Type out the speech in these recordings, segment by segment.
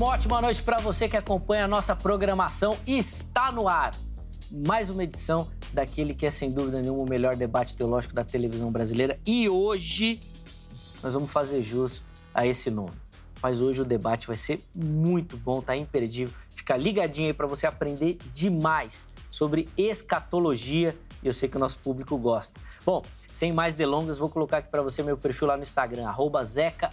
Uma ótima noite para você que acompanha a nossa programação. Está no ar mais uma edição daquele que é sem dúvida nenhuma o melhor debate teológico da televisão brasileira. E hoje nós vamos fazer jus a esse nome. Mas hoje o debate vai ser muito bom, tá imperdível. Fica ligadinho aí para você aprender demais sobre escatologia e eu sei que o nosso público gosta. Bom, sem mais delongas, vou colocar aqui para você meu perfil lá no Instagram, Zeca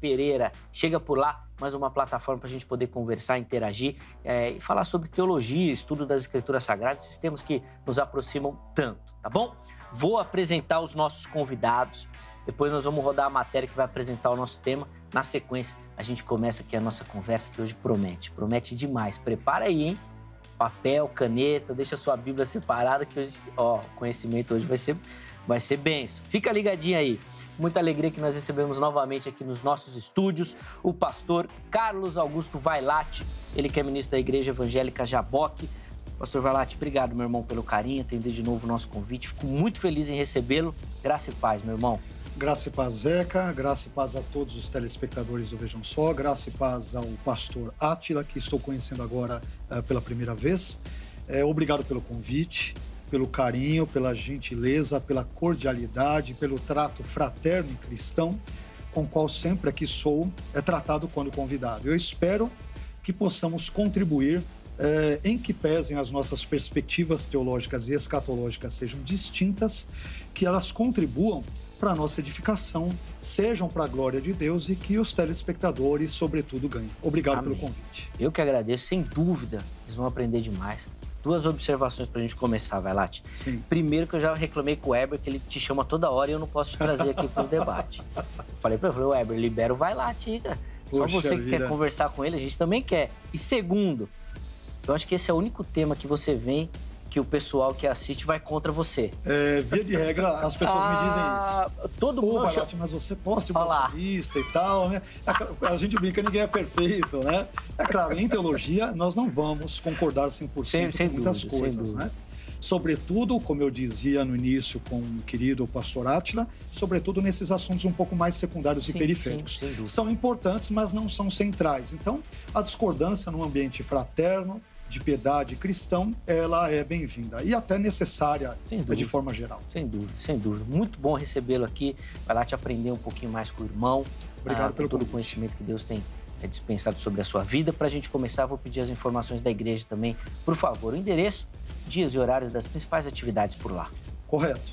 Pereira. Chega por lá, mais uma plataforma para a gente poder conversar, interagir é, e falar sobre teologia, estudo das escrituras sagradas, esses temas que nos aproximam tanto, tá bom? Vou apresentar os nossos convidados, depois nós vamos rodar a matéria que vai apresentar o nosso tema. Na sequência, a gente começa aqui a nossa conversa que hoje promete, promete demais. Prepara aí, hein? Papel, caneta, deixa sua Bíblia separada que hoje, ó, o conhecimento hoje vai ser vai ser benção. Fica ligadinho aí. Muita alegria que nós recebemos novamente aqui nos nossos estúdios o pastor Carlos Augusto Vailate, ele que é ministro da Igreja Evangélica Jaboque. Pastor Vailate, obrigado, meu irmão, pelo carinho, atender de novo o nosso convite. Fico muito feliz em recebê-lo. Graça e paz, meu irmão. Graça e paz, Zeca. Graça e paz a todos os telespectadores do Vejam Só. Graça e paz ao pastor Átila, que estou conhecendo agora uh, pela primeira vez. É, obrigado pelo convite pelo carinho, pela gentileza, pela cordialidade, pelo trato fraterno e cristão com o qual sempre aqui sou é tratado quando convidado. Eu espero que possamos contribuir é, em que pesem as nossas perspectivas teológicas e escatológicas sejam distintas, que elas contribuam para a nossa edificação, sejam para a glória de Deus e que os telespectadores, sobretudo, ganhem. Obrigado Amém. pelo convite. Eu que agradeço, sem dúvida, eles vão aprender demais duas observações pra gente começar, vai, Lati. Sim. Primeiro que eu já reclamei com o Weber que ele te chama toda hora e eu não posso te trazer aqui pros debates. Eu falei pra ele, falei, Weber, libera o Vai Lati, cara. Só você que quer conversar com ele, a gente também quer. E segundo, eu acho que esse é o único tema que você vem que o pessoal que assiste vai contra você. É, via de regra, as pessoas ah, me dizem isso. Todo Pô, mundo. Valete, mas você posta o bolsonarista e tal, né? A, gente brinca, ninguém é perfeito, né? É claro, em teologia, nós não vamos concordar 100% sem, sem com muitas dúvida, coisas, né? Sobretudo, como eu dizia no início com o querido pastor Átila, sobretudo nesses assuntos um pouco mais secundários sim, e periféricos. Sim, são importantes, mas não são centrais. Então, a discordância num ambiente fraterno, de piedade cristão, ela é bem-vinda e até necessária de forma geral. Sem dúvida, sem dúvida. Muito bom recebê-lo aqui. Vai lá te aprender um pouquinho mais com o irmão. Obrigado ah, pelo todo o conhecimento que Deus tem é, dispensado sobre a sua vida. Para a gente começar, vou pedir as informações da igreja também. Por favor, o endereço, dias e horários das principais atividades por lá. Correto.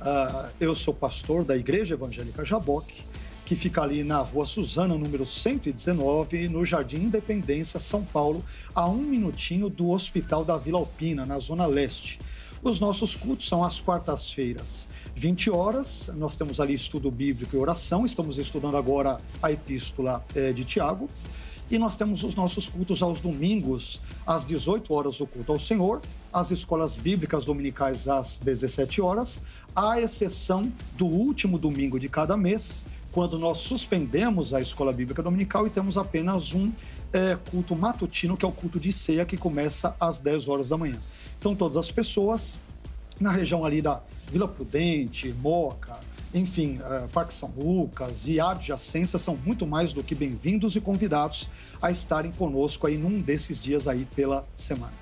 Uh, eu sou pastor da Igreja Evangélica Jaboque que fica ali na Rua Suzana, número 119, no Jardim Independência, São Paulo, a um minutinho do Hospital da Vila Alpina, na Zona Leste. Os nossos cultos são às quartas-feiras, 20 horas. Nós temos ali estudo bíblico e oração. Estamos estudando agora a epístola é, de Tiago. E nós temos os nossos cultos aos domingos, às 18 horas, o culto ao Senhor, as escolas bíblicas dominicais às 17 horas, à exceção do último domingo de cada mês, quando nós suspendemos a escola bíblica dominical e temos apenas um é, culto matutino, que é o culto de ceia, que começa às 10 horas da manhã. Então, todas as pessoas na região ali da Vila Prudente, Moca, enfim, é, Parque São Lucas e adjacência são muito mais do que bem-vindos e convidados a estarem conosco aí num desses dias aí pela semana.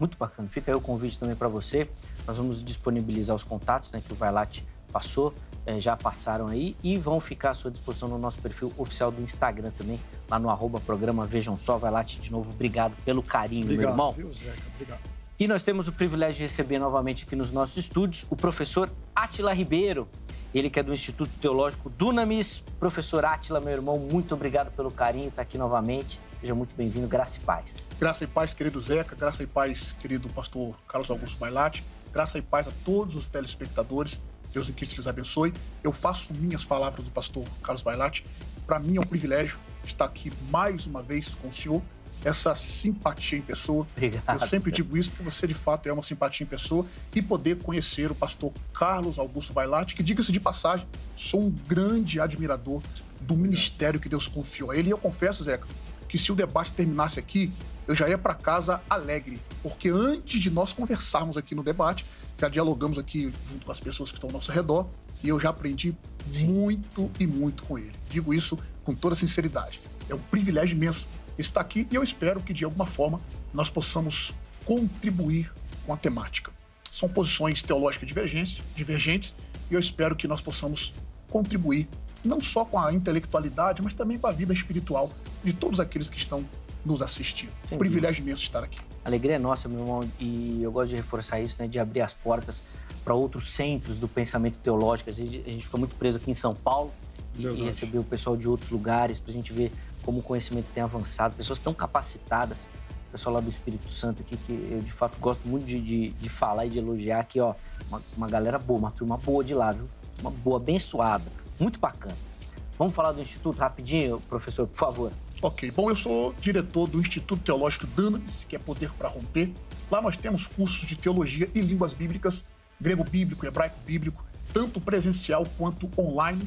Muito bacana. Fica aí o convite também para você. Nós vamos disponibilizar os contatos né, que o Vailate passou é, já passaram aí e vão ficar à sua disposição no nosso perfil oficial do Instagram também, lá no arroba programa Vejam Só. Vai lá, de novo, obrigado pelo carinho, obrigado, meu irmão. Viu, Zeca? Obrigado. E nós temos o privilégio de receber novamente aqui nos nossos estúdios o professor Atila Ribeiro, ele que é do Instituto Teológico Dunamis. Professor Atila, meu irmão, muito obrigado pelo carinho, está aqui novamente. Seja muito bem-vindo, graça e paz. Graça e paz, querido Zeca, graça e paz, querido pastor Carlos Augusto Mailate, graça e paz a todos os telespectadores Deus em Cristo lhes abençoe. Eu faço minhas palavras do pastor Carlos Vailate. Para mim é um privilégio estar aqui mais uma vez com o senhor. Essa simpatia em pessoa. Obrigado. Eu sempre digo isso porque você de fato é uma simpatia em pessoa e poder conhecer o pastor Carlos Augusto Vailate, que diga-se de passagem, sou um grande admirador do ministério que Deus confiou a ele. E eu confesso, Zeca, que se o debate terminasse aqui, eu já ia para casa alegre, porque antes de nós conversarmos aqui no debate, já dialogamos aqui junto com as pessoas que estão ao nosso redor e eu já aprendi muito e muito com ele. Digo isso com toda sinceridade. É um privilégio imenso está aqui e eu espero que de alguma forma nós possamos contribuir com a temática. São posições teológicas divergentes, divergentes e eu espero que nós possamos contribuir não só com a intelectualidade, mas também com a vida espiritual de todos aqueles que estão nos assistindo. Sem Privilégio imenso estar aqui. A alegria é nossa, meu irmão, e eu gosto de reforçar isso, né, de abrir as portas para outros centros do pensamento teológico. A gente, a gente fica muito preso aqui em São Paulo e, e receber o pessoal de outros lugares para a gente ver como o conhecimento tem avançado, pessoas tão capacitadas, o pessoal lá do Espírito Santo aqui, que eu de fato gosto muito de, de, de falar e de elogiar aqui, ó, uma, uma galera boa, uma turma boa de lá, viu? Uma boa, abençoada, muito bacana. Vamos falar do Instituto rapidinho, professor, por favor. Ok, bom, eu sou diretor do Instituto Teológico Dunamis, que é Poder para Romper. Lá nós temos cursos de teologia e línguas bíblicas, grego bíblico, hebraico bíblico, tanto presencial quanto online.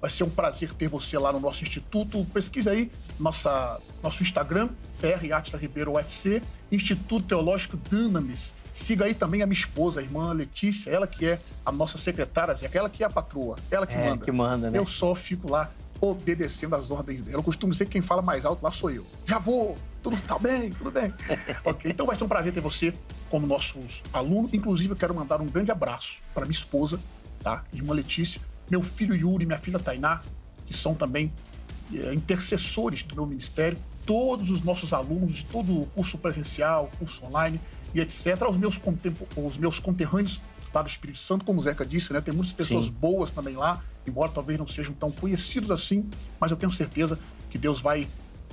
Vai ser um prazer ter você lá no nosso instituto. Pesquisa aí nossa, nosso Instagram, PR Atila Ribeiro UFC, Instituto Teológico Dunamis. Siga aí também a minha esposa, a irmã Letícia, ela que é a nossa secretária, aquela que é a patroa, ela que é, manda. que manda, né? Eu só fico lá obedecendo às ordens dela. Eu costumo dizer que quem fala mais alto lá sou eu. Já vou, tudo tá bem, tudo bem. ok, então vai ser um prazer ter você como nosso aluno. Inclusive, eu quero mandar um grande abraço para minha esposa, tá? Irmã Letícia, meu filho Yuri, minha filha Tainá, que são também é, intercessores do meu ministério, todos os nossos alunos de todo o curso presencial, curso online e etc., os meus, os meus conterrâneos lá do Espírito Santo, como o Zeca disse, né? Tem muitas pessoas Sim. boas também lá, embora talvez não sejam tão conhecidos assim, mas eu tenho certeza que Deus vai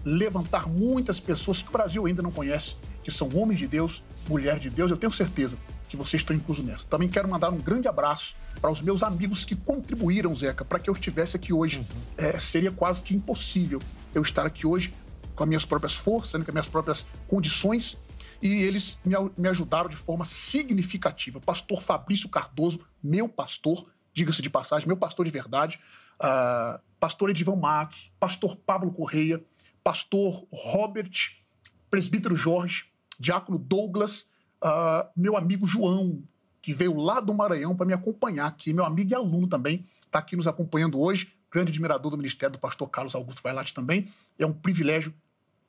levantar muitas pessoas que o Brasil ainda não conhece, que são homens de Deus, mulheres de Deus. Eu tenho certeza que vocês estão inclusos nessa. Também quero mandar um grande abraço para os meus amigos que contribuíram, Zeca, para que eu estivesse aqui hoje. Uhum. É, seria quase que impossível eu estar aqui hoje com as minhas próprias forças, né, com as minhas próprias condições, e eles me, me ajudaram de forma significativa. Pastor Fabrício Cardoso, meu pastor, diga-se de passagem, meu pastor de verdade, uh, pastor Edivan Matos, pastor Pablo Correia, pastor Robert, presbítero Jorge, diácono Douglas, uh, meu amigo João, que veio lá do Maranhão para me acompanhar aqui, meu amigo e aluno também, está aqui nos acompanhando hoje, grande admirador do ministério do pastor Carlos Augusto Vailate também. É um privilégio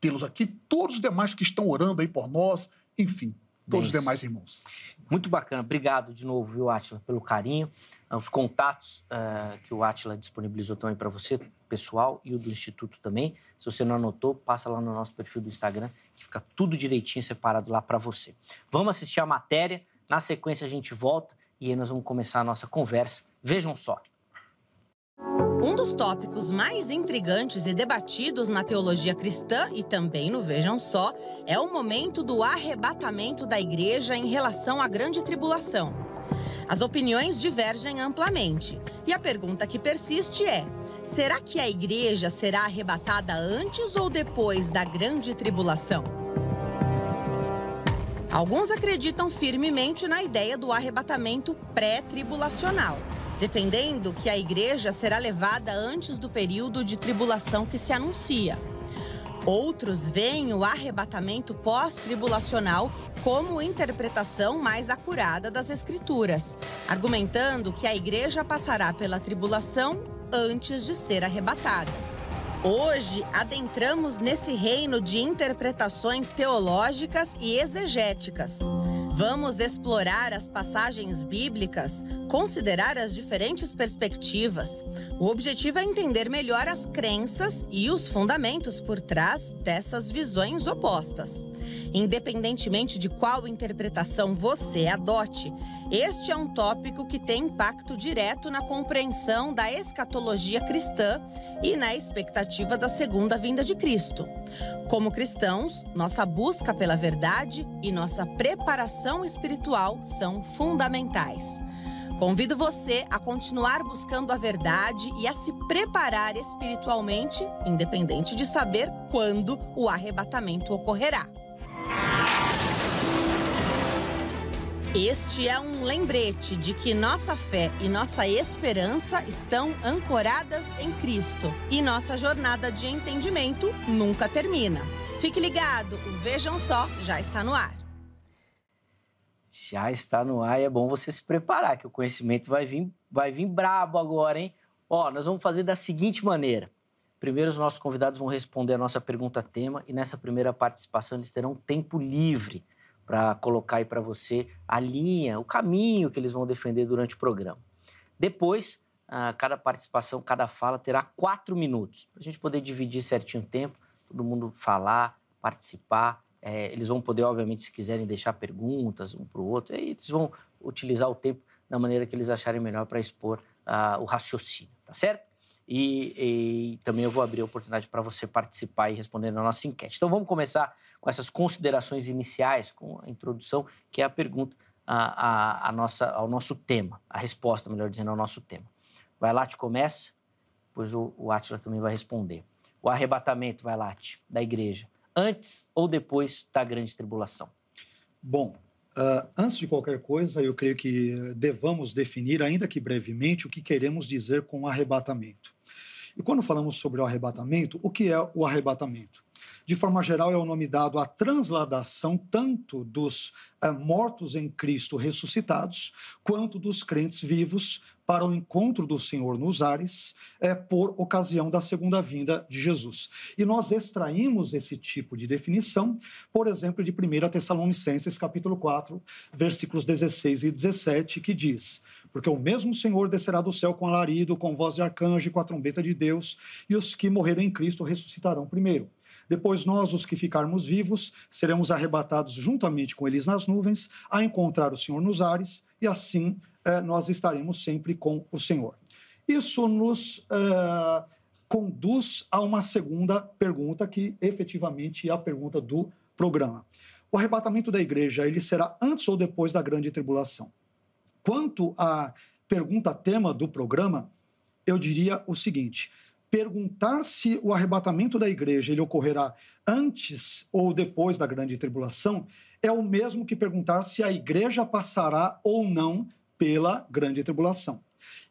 tê-los aqui, todos os demais que estão orando aí por nós, enfim, todos os demais irmãos. Muito bacana. Obrigado de novo, viu, Atila, pelo carinho. Ah, os contatos uh, que o Atila disponibilizou também para você, pessoal, e o do Instituto também. Se você não anotou, passa lá no nosso perfil do Instagram, que fica tudo direitinho separado lá para você. Vamos assistir a matéria, na sequência a gente volta e aí nós vamos começar a nossa conversa. Vejam só. Um dos tópicos mais intrigantes e debatidos na teologia cristã e também no Vejam Só é o momento do arrebatamento da igreja em relação à grande tribulação. As opiniões divergem amplamente e a pergunta que persiste é: será que a igreja será arrebatada antes ou depois da grande tribulação? Alguns acreditam firmemente na ideia do arrebatamento pré-tribulacional defendendo que a igreja será levada antes do período de tribulação que se anuncia. Outros veem o arrebatamento pós-tribulacional como interpretação mais acurada das Escrituras, argumentando que a igreja passará pela tribulação antes de ser arrebatada. Hoje, adentramos nesse reino de interpretações teológicas e exegéticas. Vamos explorar as passagens bíblicas, considerar as diferentes perspectivas. O objetivo é entender melhor as crenças e os fundamentos por trás dessas visões opostas. Independentemente de qual interpretação você adote, este é um tópico que tem impacto direto na compreensão da escatologia cristã e na expectativa da segunda vinda de Cristo. Como cristãos, nossa busca pela verdade e nossa preparação espiritual são fundamentais. Convido você a continuar buscando a verdade e a se preparar espiritualmente, independente de saber quando o arrebatamento ocorrerá. Este é um lembrete de que nossa fé e nossa esperança estão ancoradas em Cristo e nossa jornada de entendimento nunca termina. Fique ligado, o Vejam Só já está no ar. Já está no ar e é bom você se preparar, que o conhecimento vai vir, vai vir brabo agora, hein? Ó, nós vamos fazer da seguinte maneira. Primeiro, os nossos convidados vão responder a nossa pergunta tema e nessa primeira participação eles terão tempo livre para colocar aí para você a linha, o caminho que eles vão defender durante o programa. Depois, cada participação, cada fala terá quatro minutos, para a gente poder dividir certinho o tempo, todo mundo falar, participar. É, eles vão poder, obviamente, se quiserem deixar perguntas um para o outro, eles vão utilizar o tempo da maneira que eles acharem melhor para expor uh, o raciocínio, tá certo? E, e, também eu vou abrir a oportunidade para você participar e responder na nossa enquete. Então vamos começar com essas considerações iniciais, com a introdução, que é a pergunta a, a, a nossa, ao nosso tema, a resposta, melhor dizendo, ao nosso tema. Vai lá, te começa, depois o, o Átila também vai responder. O arrebatamento, vai lá, da igreja, antes ou depois da grande tribulação? Bom, Uh, antes de qualquer coisa, eu creio que devamos definir, ainda que brevemente, o que queremos dizer com arrebatamento. E quando falamos sobre o arrebatamento, o que é o arrebatamento? De forma geral, é o nome dado à transladação tanto dos uh, mortos em Cristo ressuscitados, quanto dos crentes vivos para o encontro do Senhor nos ares é, por ocasião da segunda vinda de Jesus. E nós extraímos esse tipo de definição, por exemplo, de 1 Tessalonicenses capítulo 4, versículos 16 e 17, que diz: Porque o mesmo Senhor descerá do céu com alarido, com voz de arcanjo e com a trombeta de Deus, e os que morreram em Cristo ressuscitarão primeiro. Depois nós, os que ficarmos vivos, seremos arrebatados juntamente com eles nas nuvens, a encontrar o Senhor nos ares, e assim é, nós estaremos sempre com o Senhor. Isso nos é, conduz a uma segunda pergunta, que efetivamente é a pergunta do programa. O arrebatamento da igreja, ele será antes ou depois da grande tribulação? Quanto à pergunta tema do programa, eu diria o seguinte: perguntar se o arrebatamento da igreja ele ocorrerá antes ou depois da grande tribulação é o mesmo que perguntar se a igreja passará ou não pela grande tribulação.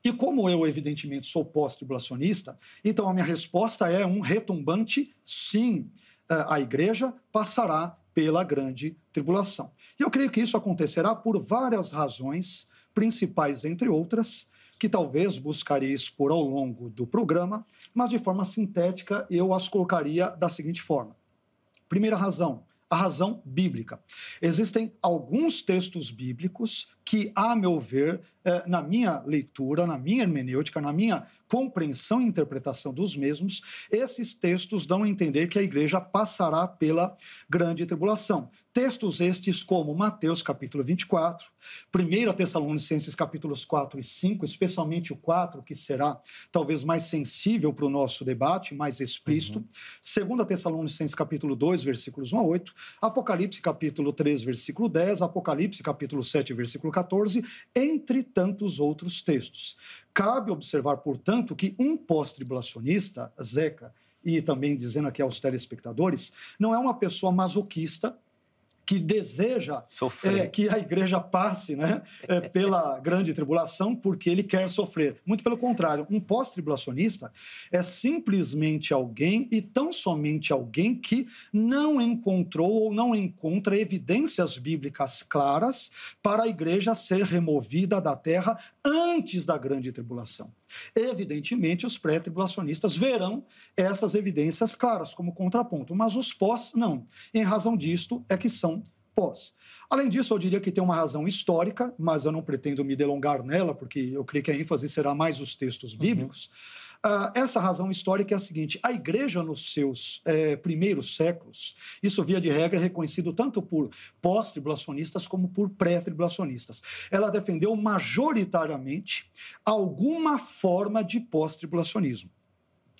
E como eu, evidentemente, sou pós-tribulacionista, então a minha resposta é um retumbante sim. Eh, a igreja passará pela grande tribulação. E eu creio que isso acontecerá por várias razões, principais entre outras, que talvez buscarei expor ao longo do programa, mas de forma sintética eu as colocaria da seguinte forma. Primeira razão, a razão bíblica. Existem alguns textos bíblicos que, a meu ver, na minha leitura, na minha hermenêutica, na minha compreensão e interpretação dos mesmos, esses textos dão a entender que a igreja passará pela grande tribulação. Textos estes como Mateus capítulo 24, 1 Tessalonicenses capítulos 4 e 5, especialmente o 4, que será talvez mais sensível para o nosso debate, mais explícito, uhum. 2 Tessalonicenses capítulo 2, versículos 1 a 8, Apocalipse capítulo 3, versículo 10, Apocalipse capítulo 7, versículo 14, entre tantos outros textos. Cabe observar, portanto, que um pós-tribulacionista, Zeca, e também dizendo aqui aos telespectadores, não é uma pessoa masoquista que deseja é, que a igreja passe né, é, pela grande tribulação porque ele quer sofrer. Muito pelo contrário, um pós-tribulacionista é simplesmente alguém e tão somente alguém que não encontrou ou não encontra evidências bíblicas claras para a igreja ser removida da terra antes da grande tribulação. Evidentemente, os pré-tribulacionistas verão essas evidências claras como contraponto, mas os pós não. Em razão disto é que são pós. Além disso, eu diria que tem uma razão histórica, mas eu não pretendo me delongar nela, porque eu creio que a ênfase será mais os textos bíblicos. Uhum. Uh, essa razão histórica é a seguinte: a igreja, nos seus eh, primeiros séculos, isso via de regra é reconhecido tanto por pós-tribulacionistas como por pré-tribulacionistas. Ela defendeu majoritariamente alguma forma de pós-tribulacionismo.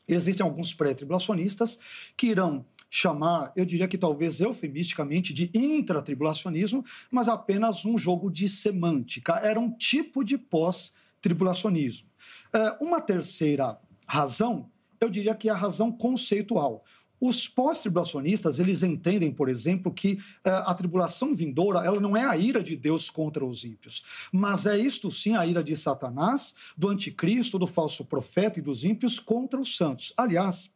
Existem alguns pré-tribulacionistas que irão chamar, eu diria que talvez eufemisticamente, de intratribulacionismo, mas apenas um jogo de semântica. Era um tipo de pós-tribulacionismo. Eh, uma terceira razão, eu diria que é a razão conceitual. Os pós-tribulacionistas, eles entendem, por exemplo, que uh, a tribulação vindoura, ela não é a ira de Deus contra os ímpios, mas é isto sim a ira de Satanás, do anticristo, do falso profeta e dos ímpios contra os santos. Aliás,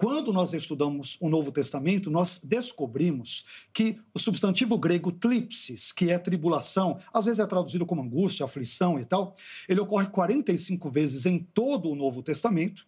quando nós estudamos o Novo Testamento, nós descobrimos que o substantivo grego tlipsis, que é tribulação, às vezes é traduzido como angústia, aflição e tal, ele ocorre 45 vezes em todo o Novo Testamento.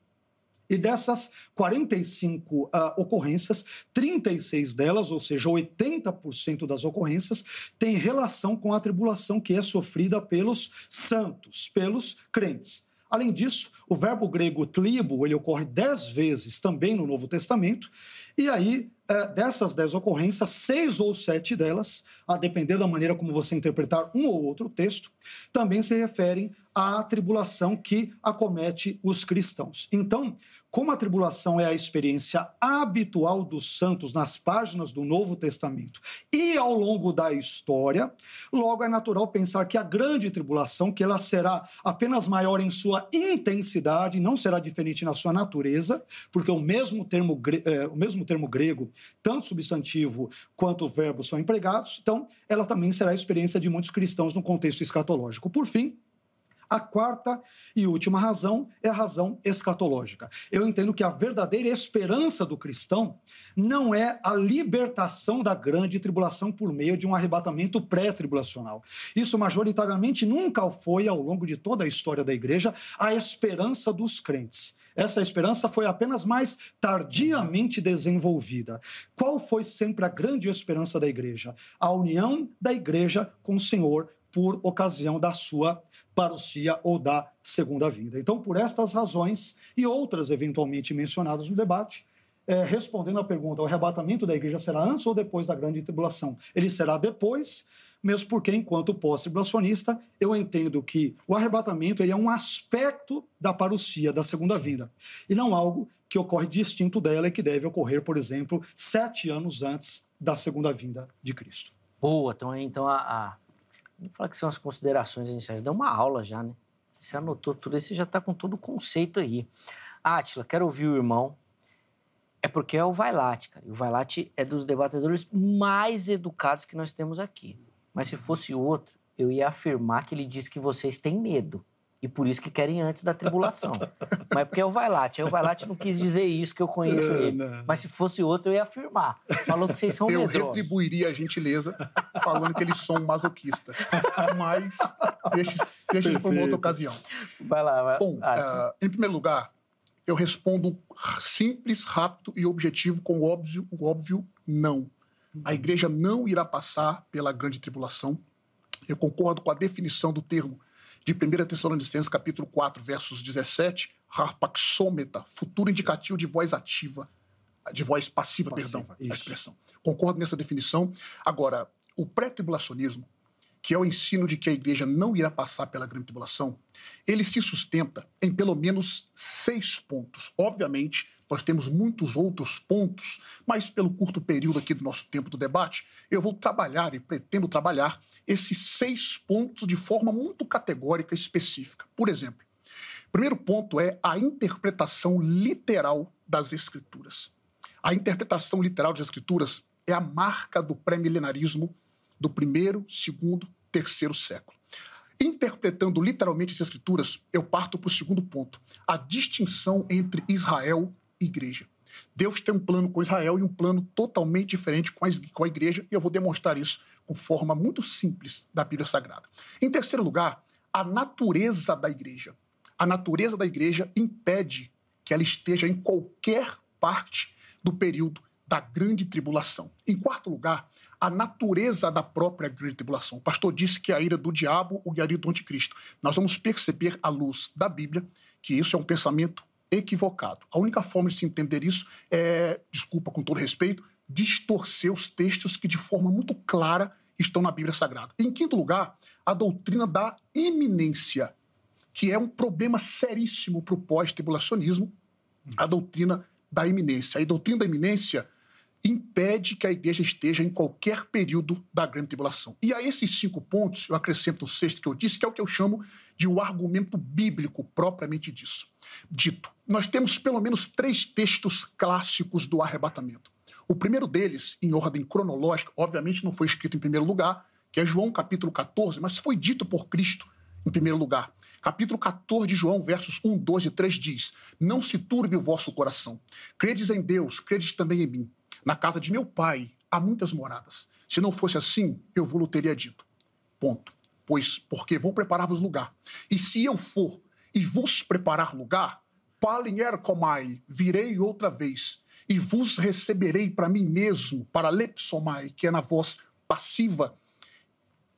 E dessas 45 uh, ah, ocorrências, 36 delas, ou seja, 80% das ocorrências, têm relação com a tribulação que é sofrida pelos santos, pelos crentes. Além disso, o verbo grego tlibo, ele ocorre dez vezes também no Novo Testamento, e aí, é, dessas dez ocorrências, seis ou sete delas, a depender da maneira como você interpretar um ou outro texto, também se referem à tribulação que acomete os cristãos. Então, como a tribulação é a experiência habitual dos santos nas páginas do Novo Testamento e ao longo da história, logo é natural pensar que a grande tribulação, que ela será apenas maior em sua intensidade, não será diferente na sua natureza, porque o mesmo termo, é, o mesmo termo grego, tanto substantivo quanto verbo são empregados, então ela também será a experiência de muitos cristãos no contexto escatológico. Por fim, a quarta e última razão é a razão escatológica. Eu entendo que a verdadeira esperança do cristão não é a libertação da grande tribulação por meio de um arrebatamento pré-tribulacional. Isso majoritariamente nunca foi, ao longo de toda a história da igreja, a esperança dos crentes. Essa esperança foi apenas mais tardiamente desenvolvida. Qual foi sempre a grande esperança da igreja? A união da igreja com o Senhor por ocasião da sua parousia ou da segunda vinda. Então, por estas razões e outras eventualmente mencionadas no debate, é, respondendo à pergunta, o arrebatamento da igreja será antes ou depois da grande tribulação? Ele será depois, mesmo porque, enquanto pós-tribulacionista, eu entendo que o arrebatamento é um aspecto da parousia, da segunda vinda, e não algo que ocorre distinto dela e que deve ocorrer, por exemplo, sete anos antes da segunda vinda de Cristo. Boa, então, então a, a Vamos falar que são as considerações iniciais. Deu uma aula já, né? Você anotou tudo isso, você já está com todo o conceito aí. Átila, quero ouvir o irmão. É porque é o Vailate, cara. E o Vailate é dos debatedores mais educados que nós temos aqui. Mas se fosse outro, eu ia afirmar que ele diz que vocês têm medo e por isso que querem antes da tribulação. Mas porque é o Vailate. Aí o Vailate não quis dizer isso, que eu conheço ele. Mas se fosse outro, eu ia afirmar. Falou que vocês são Eu medrosos. retribuiria a gentileza falando que eles são masoquistas. Mas deixa, deixa isso para uma outra ocasião. Vai lá, vai. Bom, uh, em primeiro lugar, eu respondo simples, rápido e objetivo com o óbvio, o óbvio não. A igreja não irá passar pela grande tribulação. Eu concordo com a definição do termo de 1 Tessalonicenses, capítulo 4, versos 17, harpaxômeta, futuro indicativo de voz ativa, de voz passiva, passiva perdão, isso. a expressão. Concordo nessa definição. Agora, o pré-tribulacionismo, que é o ensino de que a igreja não irá passar pela grande tribulação, ele se sustenta em pelo menos seis pontos. Obviamente, nós temos muitos outros pontos, mas pelo curto período aqui do nosso tempo do debate, eu vou trabalhar e pretendo trabalhar esses seis pontos de forma muito categórica e específica. Por exemplo, primeiro ponto é a interpretação literal das Escrituras. A interpretação literal das Escrituras é a marca do pré-milenarismo do primeiro, segundo, terceiro século. Interpretando literalmente as Escrituras, eu parto para o segundo ponto: a distinção entre Israel e igreja. Deus tem um plano com Israel e um plano totalmente diferente com a igreja, e eu vou demonstrar isso com forma muito simples da Bíblia Sagrada. Em terceiro lugar, a natureza da igreja. A natureza da igreja impede que ela esteja em qualquer parte do período da grande tribulação. Em quarto lugar, a natureza da própria grande tribulação. O pastor disse que a ira do diabo o guiaria do anticristo. Nós vamos perceber à luz da Bíblia que isso é um pensamento equivocado. A única forma de se entender isso é, desculpa com todo respeito, distorcer os textos que de forma muito clara estão na Bíblia Sagrada. Em quinto lugar, a doutrina da iminência, que é um problema seríssimo para o pós-tribulacionismo, a doutrina da iminência. A doutrina da iminência impede que a igreja esteja em qualquer período da grande tribulação. E a esses cinco pontos, eu acrescento o sexto que eu disse, que é o que eu chamo de o um argumento bíblico propriamente disso. Dito, nós temos pelo menos três textos clássicos do arrebatamento. O primeiro deles, em ordem cronológica, obviamente não foi escrito em primeiro lugar, que é João capítulo 14, mas foi dito por Cristo em primeiro lugar. Capítulo 14 de João, versos 1, 12 e 3 diz: Não se turbe o vosso coração. Credes em Deus, credes também em mim. Na casa de meu pai há muitas moradas. Se não fosse assim, eu vos teria dito. Ponto. Pois, porque vou preparar-vos lugar. E se eu for e vos preparar lugar, Palinhercomai, virei outra vez, e vos receberei para mim mesmo, para lepsomai, que é na voz passiva,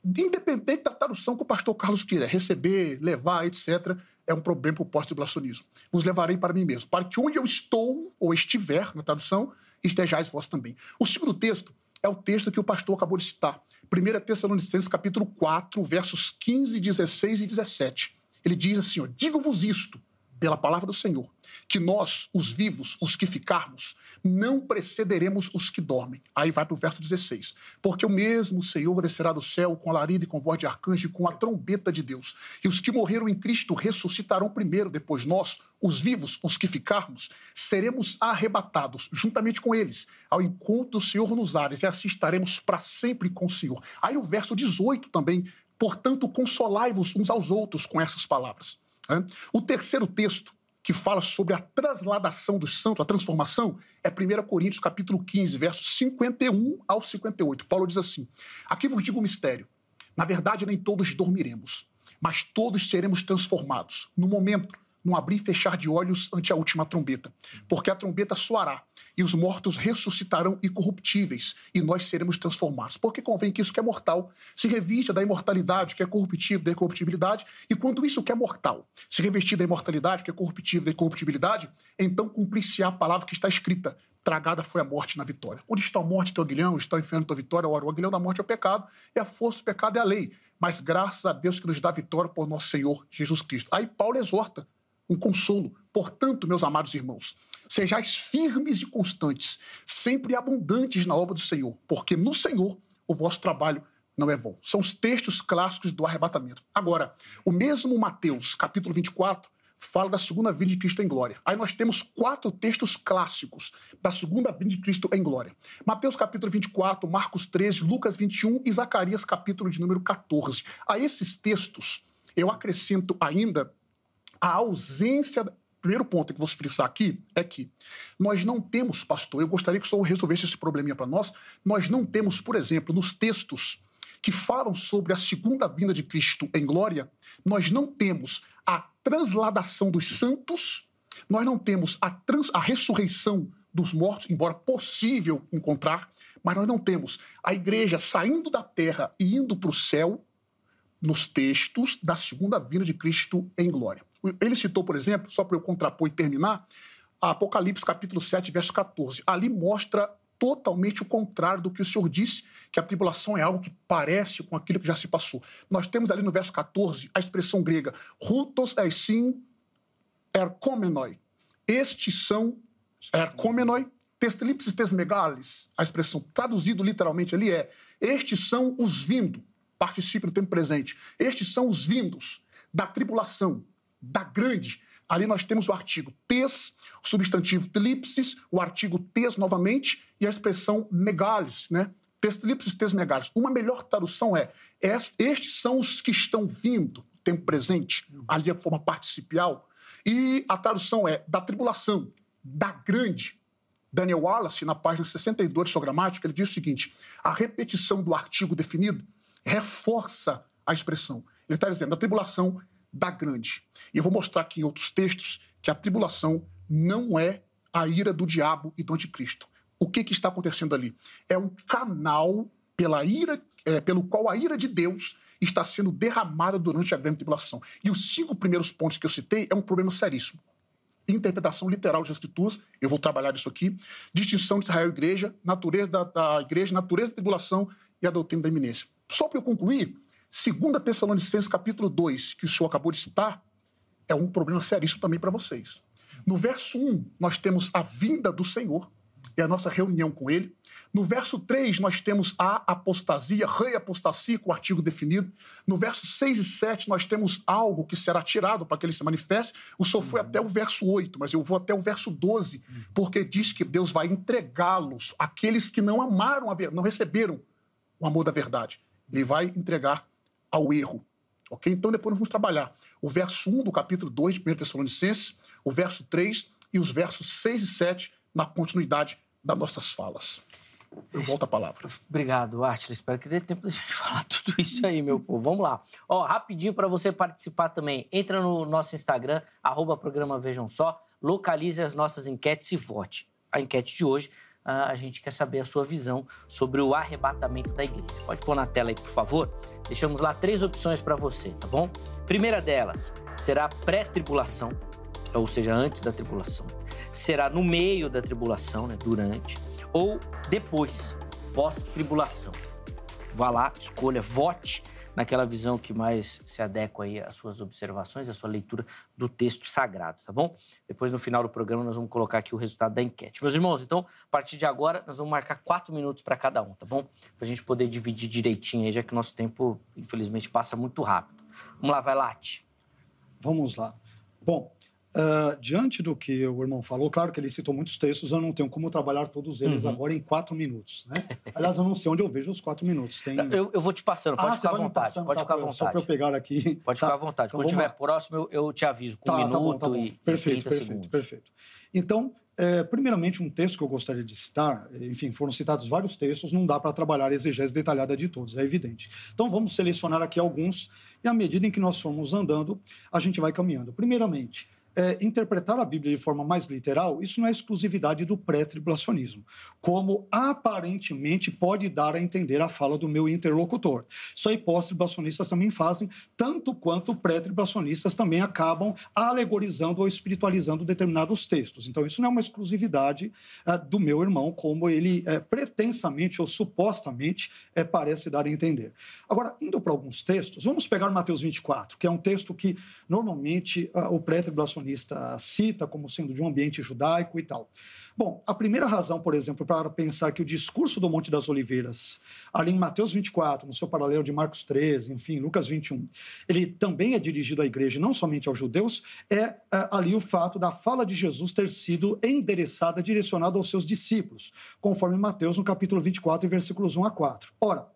independente da tradução que o pastor Carlos queira, receber, levar, etc., é um problema para o pós-tribulacionismo. Vos levarei para mim mesmo, para que onde eu estou, ou estiver, na tradução, estejais vós também. O segundo texto é o texto que o pastor acabou de citar. 1 Tessalonicenses, capítulo 4, versos 15, 16 e 17. Ele diz assim, digo-vos isto, pela palavra do Senhor, que nós, os vivos, os que ficarmos, não precederemos os que dormem. Aí vai para o verso 16. Porque o mesmo Senhor descerá do céu com a larida e com voz de arcanjo com a trombeta de Deus. E os que morreram em Cristo ressuscitarão primeiro, depois nós, os vivos, os que ficarmos, seremos arrebatados juntamente com eles ao encontro do Senhor nos ares e assim estaremos para sempre com o Senhor. Aí o verso 18 também, portanto, consolai-vos uns aos outros com essas palavras. O terceiro texto que fala sobre a transladação dos santos, a transformação, é 1 Coríntios capítulo 15, versos 51 ao 58. Paulo diz assim: Aqui vos digo um mistério. Na verdade, nem todos dormiremos, mas todos seremos transformados. No momento, num abrir e fechar de olhos ante a última trombeta. Porque a trombeta soará, e os mortos ressuscitarão incorruptíveis, e nós seremos transformados. Porque convém que isso que é mortal se revista da imortalidade, que é corruptível, da incorruptibilidade, e quando isso que é mortal se revestir da imortalidade, que é corruptível, da incorruptibilidade, então cumprir-se a palavra que está escrita, tragada foi a morte na vitória. Onde está a morte, teu aguilhão? Está o inferno, tua vitória? Ora, o aguilhão da morte é o pecado, e a força do pecado é a lei. Mas graças a Deus que nos dá vitória por nosso Senhor Jesus Cristo. Aí Paulo exorta um consolo. Portanto, meus amados irmãos, sejais firmes e constantes, sempre abundantes na obra do Senhor, porque no Senhor o vosso trabalho não é vão. São os textos clássicos do arrebatamento. Agora, o mesmo Mateus, capítulo 24, fala da segunda vinda de Cristo em glória. Aí nós temos quatro textos clássicos da segunda vinda de Cristo em glória. Mateus capítulo 24, Marcos 13, Lucas 21 e Zacarias capítulo de número 14. A esses textos eu acrescento ainda a ausência. Primeiro ponto que vou frisar aqui é que nós não temos, pastor, eu gostaria que o senhor resolvesse esse probleminha para nós. Nós não temos, por exemplo, nos textos que falam sobre a segunda vinda de Cristo em glória, nós não temos a transladação dos santos, nós não temos a, trans, a ressurreição dos mortos, embora possível encontrar, mas nós não temos a igreja saindo da terra e indo para o céu nos textos da segunda vinda de Cristo em glória. Ele citou, por exemplo, só para eu contrapor e terminar, Apocalipse capítulo 7, verso 14. Ali mostra totalmente o contrário do que o Senhor disse, que a tribulação é algo que parece com aquilo que já se passou. Nós temos ali no verso 14 a expressão grega rutos esin erkomenoi. Estes são erkomenoi, testelipsis tesmegales, a expressão traduzido literalmente ali é estes são os vindo, participe no tempo presente. Estes são os vindos da tribulação, da grande. Ali nós temos o artigo tes, o substantivo tlipsis, o artigo tes novamente e a expressão megalis, né? Tes tlipsis, tes megalis. Uma melhor tradução é estes são os que estão vindo, tempo presente, ali a forma participial. E a tradução é da tribulação, da grande. Daniel Wallace, na página 62 de sua gramática, ele diz o seguinte: a repetição do artigo definido reforça a expressão. Ele está dizendo da tribulação da grande. E eu vou mostrar aqui em outros textos que a tribulação não é a ira do diabo e do anticristo. O que, que está acontecendo ali? É um canal pela ira, é, pelo qual a ira de Deus está sendo derramada durante a grande tribulação. E os cinco primeiros pontos que eu citei é um problema seríssimo. Interpretação literal das escrituras, eu vou trabalhar isso aqui. Distinção de Israel e igreja, natureza da, da igreja, natureza da tribulação e a doutrina da iminência. Só para eu concluir, 2 Tessalonicenses capítulo 2, que o senhor acabou de citar, é um problema seríssimo também para vocês. No verso 1, nós temos a vinda do Senhor e a nossa reunião com ele. No verso 3, nós temos a apostasia, reapostasia, com o artigo definido. No verso 6 e 7, nós temos algo que será tirado para que ele se manifeste. O senhor foi até o verso 8, mas eu vou até o verso 12, porque diz que Deus vai entregá-los, aqueles que não amaram a verdade, não receberam o amor da verdade. Ele vai entregar ao erro. Ok? Então depois nós vamos trabalhar o verso 1 do capítulo 2 de 1 Tessalonicenses, o verso 3 e os versos 6 e 7 na continuidade das nossas falas. Eu volto a palavra. Obrigado, Átila. Espero que dê tempo da gente falar tudo isso aí, meu povo. Vamos lá. Ó, rapidinho para você participar também. Entra no nosso Instagram, arroba programa Vejam Só. localize as nossas enquetes e vote. A enquete de hoje, a gente quer saber a sua visão sobre o arrebatamento da igreja. Pode pôr na tela aí, por favor? Deixamos lá três opções para você, tá bom? Primeira delas será pré-tribulação, ou seja, antes da tribulação. Será no meio da tribulação, né, durante, ou depois, pós-tribulação. Vá lá, escolha, vote naquela visão que mais se adequa aí às suas observações, à sua leitura do texto sagrado, tá bom? Depois, no final do programa, nós vamos colocar aqui o resultado da enquete. Meus irmãos, então, a partir de agora, nós vamos marcar quatro minutos para cada um, tá bom? Para a gente poder dividir direitinho aí, já que o nosso tempo, infelizmente, passa muito rápido. Vamos lá, vai, Lati. Vamos lá. Bom, Uh, diante do que o irmão falou, claro que ele citou muitos textos, eu não tenho como trabalhar todos eles uhum. agora em quatro minutos. Né? Aliás, eu não sei onde eu vejo os quatro minutos. Tem... Eu, eu vou te passando, pode ah, ficar à vontade. Passando, pode tá, ficar à vontade. Só para eu pegar aqui. Pode tá. ficar à vontade. Então, Quando estiver próximo, eu, eu, te aviso com tá, um minuto tá bom, tá bom. e perfeito, 30 perfeito, segundos. Perfeito. Então, é, primeiramente, um texto que eu gostaria de citar, enfim, foram citados vários textos, não dá para trabalhar a exegese detalhada de todos, é evidente. Então, vamos selecionar aqui alguns e, à medida em que nós formos andando, a gente vai caminhando. Primeiramente, é, interpretar a Bíblia de forma mais literal, isso não é exclusividade do pré-tribulacionismo, como aparentemente pode dar a entender a fala do meu interlocutor. Isso aí pós-tribulacionistas também fazem, tanto quanto pré-tribulacionistas também acabam alegorizando ou espiritualizando determinados textos. Então, isso não é uma exclusividade é, do meu irmão, como ele é, pretensamente ou supostamente é, parece dar a entender. Agora, indo para alguns textos, vamos pegar Mateus 24, que é um texto que normalmente uh, o pré-tribulacionista cita como sendo de um ambiente judaico e tal. Bom, a primeira razão, por exemplo, para pensar que o discurso do Monte das Oliveiras, ali em Mateus 24, no seu paralelo de Marcos 13, enfim, Lucas 21, ele também é dirigido à igreja, não somente aos judeus, é uh, ali o fato da fala de Jesus ter sido endereçada, direcionada aos seus discípulos, conforme Mateus no capítulo 24, versículos 1 a 4. Ora,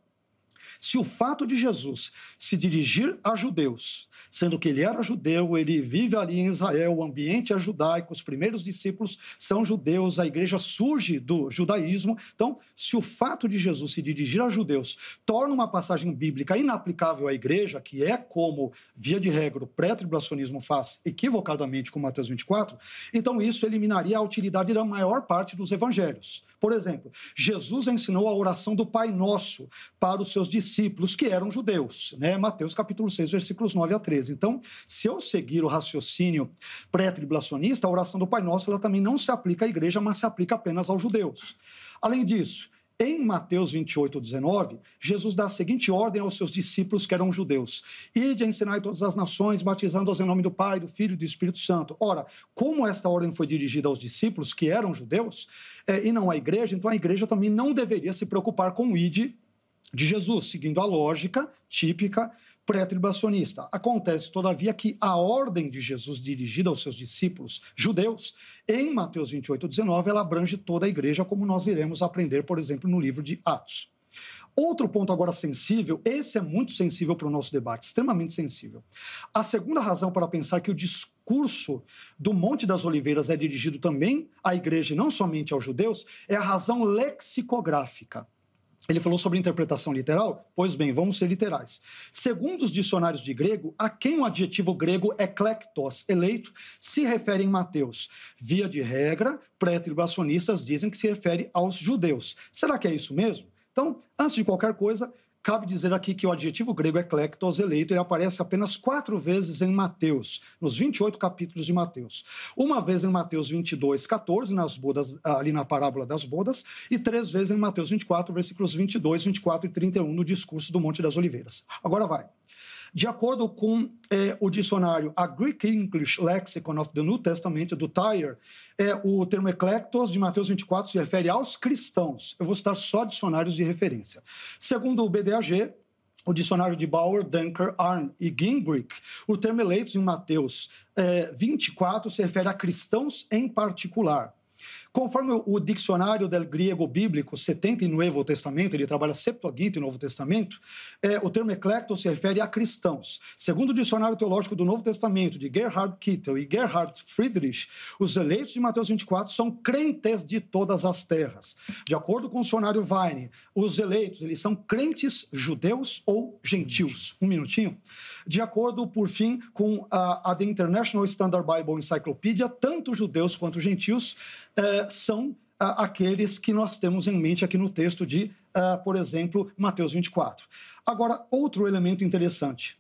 se o fato de Jesus se dirigir a judeus, sendo que ele era judeu, ele vive ali em Israel, o ambiente é judaico, os primeiros discípulos são judeus, a igreja surge do judaísmo. Então, se o fato de Jesus se dirigir a judeus torna uma passagem bíblica inaplicável à igreja, que é como, via de regra, o pré-tribulacionismo faz equivocadamente com Mateus 24, então isso eliminaria a utilidade da maior parte dos evangelhos. Por exemplo, Jesus ensinou a oração do Pai Nosso para os seus discípulos que eram judeus, né? Mateus capítulo 6, versículos 9 a 13. Então, se eu seguir o raciocínio pré-tribulacionista, a oração do Pai Nosso ela também não se aplica à igreja, mas se aplica apenas aos judeus. Além disso, em Mateus 28, 19, Jesus dá a seguinte ordem aos seus discípulos que eram judeus: Ide a ensinar todas as nações, batizando-os em nome do Pai, do Filho e do Espírito Santo. Ora, como esta ordem foi dirigida aos discípulos que eram judeus, é, e não à igreja, então a igreja também não deveria se preocupar com o id de Jesus, seguindo a lógica típica pré-tribacionista. Acontece, todavia, que a ordem de Jesus dirigida aos seus discípulos judeus, em Mateus 28, 19, ela abrange toda a igreja, como nós iremos aprender, por exemplo, no livro de Atos. Outro ponto agora sensível, esse é muito sensível para o nosso debate, extremamente sensível. A segunda razão para pensar que o discurso do Monte das Oliveiras é dirigido também à igreja e não somente aos judeus é a razão lexicográfica. Ele falou sobre interpretação literal? Pois bem, vamos ser literais. Segundo os dicionários de grego, a quem o adjetivo grego eclectos, eleito, se refere em Mateus? Via de regra, pré-tribacionistas dizem que se refere aos judeus. Será que é isso mesmo? Então, antes de qualquer coisa, Cabe dizer aqui que o adjetivo grego eclectos, eleito, ele aparece apenas quatro vezes em Mateus, nos 28 capítulos de Mateus. Uma vez em Mateus 22, 14, nas bodas, ali na parábola das bodas, e três vezes em Mateus 24, versículos 22, 24 e 31, no discurso do Monte das Oliveiras. Agora vai. De acordo com é, o dicionário A Greek English Lexicon of the New Testament, do Tyre, é, o termo eclectos de Mateus 24 se refere aos cristãos. Eu vou citar só dicionários de referência. Segundo o BDAG, o dicionário de Bauer, Dunker, Arn e Gingrich, o termo eleitos em Mateus é, 24 se refere a cristãos em particular. Conforme o dicionário del grego bíblico 70 em Novo Testamento, ele trabalha Septuaginta em Novo Testamento, é, o termo eclecto se refere a cristãos. Segundo o dicionário teológico do Novo Testamento, de Gerhard Kittel e Gerhard Friedrich, os eleitos de Mateus 24 são crentes de todas as terras. De acordo com o dicionário Vine, os eleitos, eles são crentes judeus ou gentios. Um minutinho. De acordo, por fim, com a, a The International Standard Bible Encyclopedia, tanto judeus quanto gentios eh, são ah, aqueles que nós temos em mente aqui no texto de, ah, por exemplo, Mateus 24. Agora, outro elemento interessante.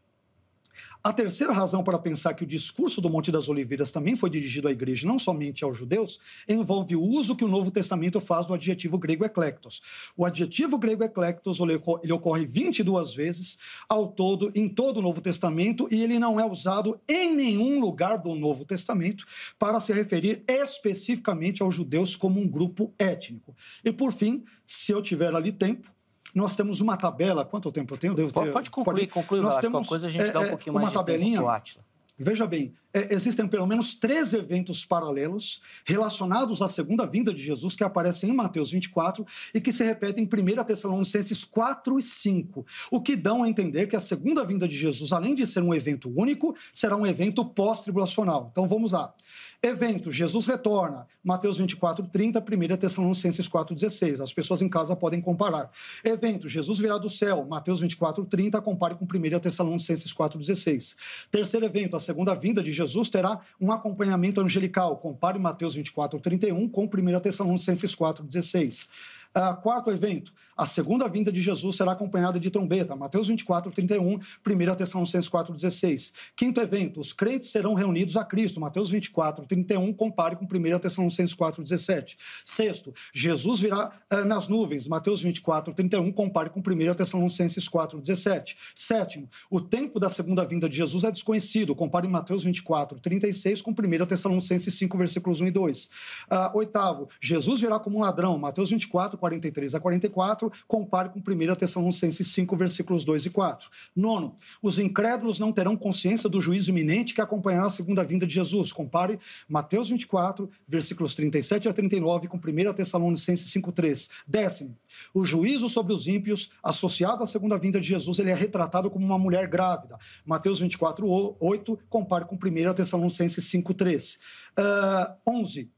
A terceira razão para pensar que o discurso do Monte das Oliveiras também foi dirigido à igreja, não somente aos judeus, envolve o uso que o Novo Testamento faz do adjetivo grego eclectos. O adjetivo grego eclectos ele ocorre 22 vezes ao todo em todo o Novo Testamento e ele não é usado em nenhum lugar do Novo Testamento para se referir especificamente aos judeus como um grupo étnico. E por fim, se eu tiver ali tempo, nós temos uma tabela. Quanto tempo eu tenho? Devo ter, pode concluir, pode... concluir. Nós temos coisa a gente é, dá um é, pouquinho uma mais tabelinha, de tempo Veja bem, é, existem pelo menos três eventos paralelos relacionados à segunda vinda de Jesus que aparecem em Mateus 24 e que se repetem em 1 Tessalonicenses 4 e 5, o que dão a entender que a segunda vinda de Jesus, além de ser um evento único, será um evento pós-tribulacional. Então vamos lá. Evento, Jesus retorna, Mateus 24, 30, 1 Tessalonicenses 4, 16. As pessoas em casa podem comparar. Evento, Jesus virá do céu, Mateus 24, 30, compare com 1 Tessalonicenses 4, 16. Terceiro evento, a segunda vinda de Jesus terá um acompanhamento angelical, compare Mateus 24, 31 com 1 Tessalonicenses 4, 16. Uh, quarto evento, a segunda vinda de Jesus será acompanhada de trombeta. Mateus 24, 31, 1 Tessalonicenses 4, 16. Quinto evento, os crentes serão reunidos a Cristo. Mateus 24, 31, compare com 1 Tessalonicenses 4, 17. Sexto, Jesus virá uh, nas nuvens. Mateus 24, 31, compare com 1 Tessalonicenses 4, 17. Sétimo, o tempo da segunda vinda de Jesus é desconhecido. Compare Mateus 24, 36 com 1 Tessalonicenses 5, versículos 1 e 2. Uh, oitavo, Jesus virá como um ladrão. Mateus 24, 43 a 44 compare com 1 Tessalonicenses 5, versículos 2 e 4. Nono, os incrédulos não terão consciência do juízo iminente que acompanhará a segunda vinda de Jesus. Compare Mateus 24, versículos 37 a 39, com 1 Tessalonicenses 5, 3. Décimo, o juízo sobre os ímpios, associado à segunda vinda de Jesus, ele é retratado como uma mulher grávida. Mateus 24, 8, compare com 1 Tessalonicenses 5, 3. Uh, 11.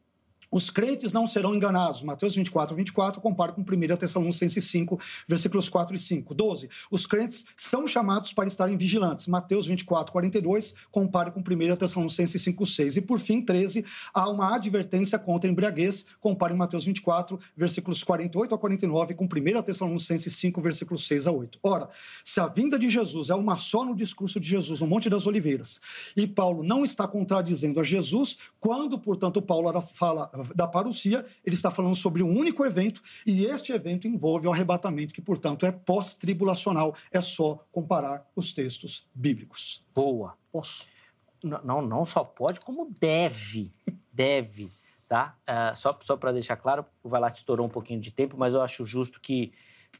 Os crentes não serão enganados. Mateus 24, 24, compara com 1 Tessalonicenses 5, versículos 4 e 5. 12. Os crentes são chamados para estarem vigilantes. Mateus 24, 42, compare com 1 Tessalonicenses 5, 6. E por fim, 13, há uma advertência contra a embriaguez. Compare Mateus 24, versículos 48 a 49, com 1 Tessalonicenses 5, versículos 6 a 8. Ora, se a vinda de Jesus é uma só no discurso de Jesus no Monte das Oliveiras, e Paulo não está contradizendo a Jesus, quando, portanto, Paulo fala da parousia, ele está falando sobre um único evento, e este evento envolve o arrebatamento, que, portanto, é pós-tribulacional. É só comparar os textos bíblicos. Boa. Posso? Não, não só pode, como deve. deve. Tá? Uh, só só para deixar claro, o Valat estourou um pouquinho de tempo, mas eu acho justo que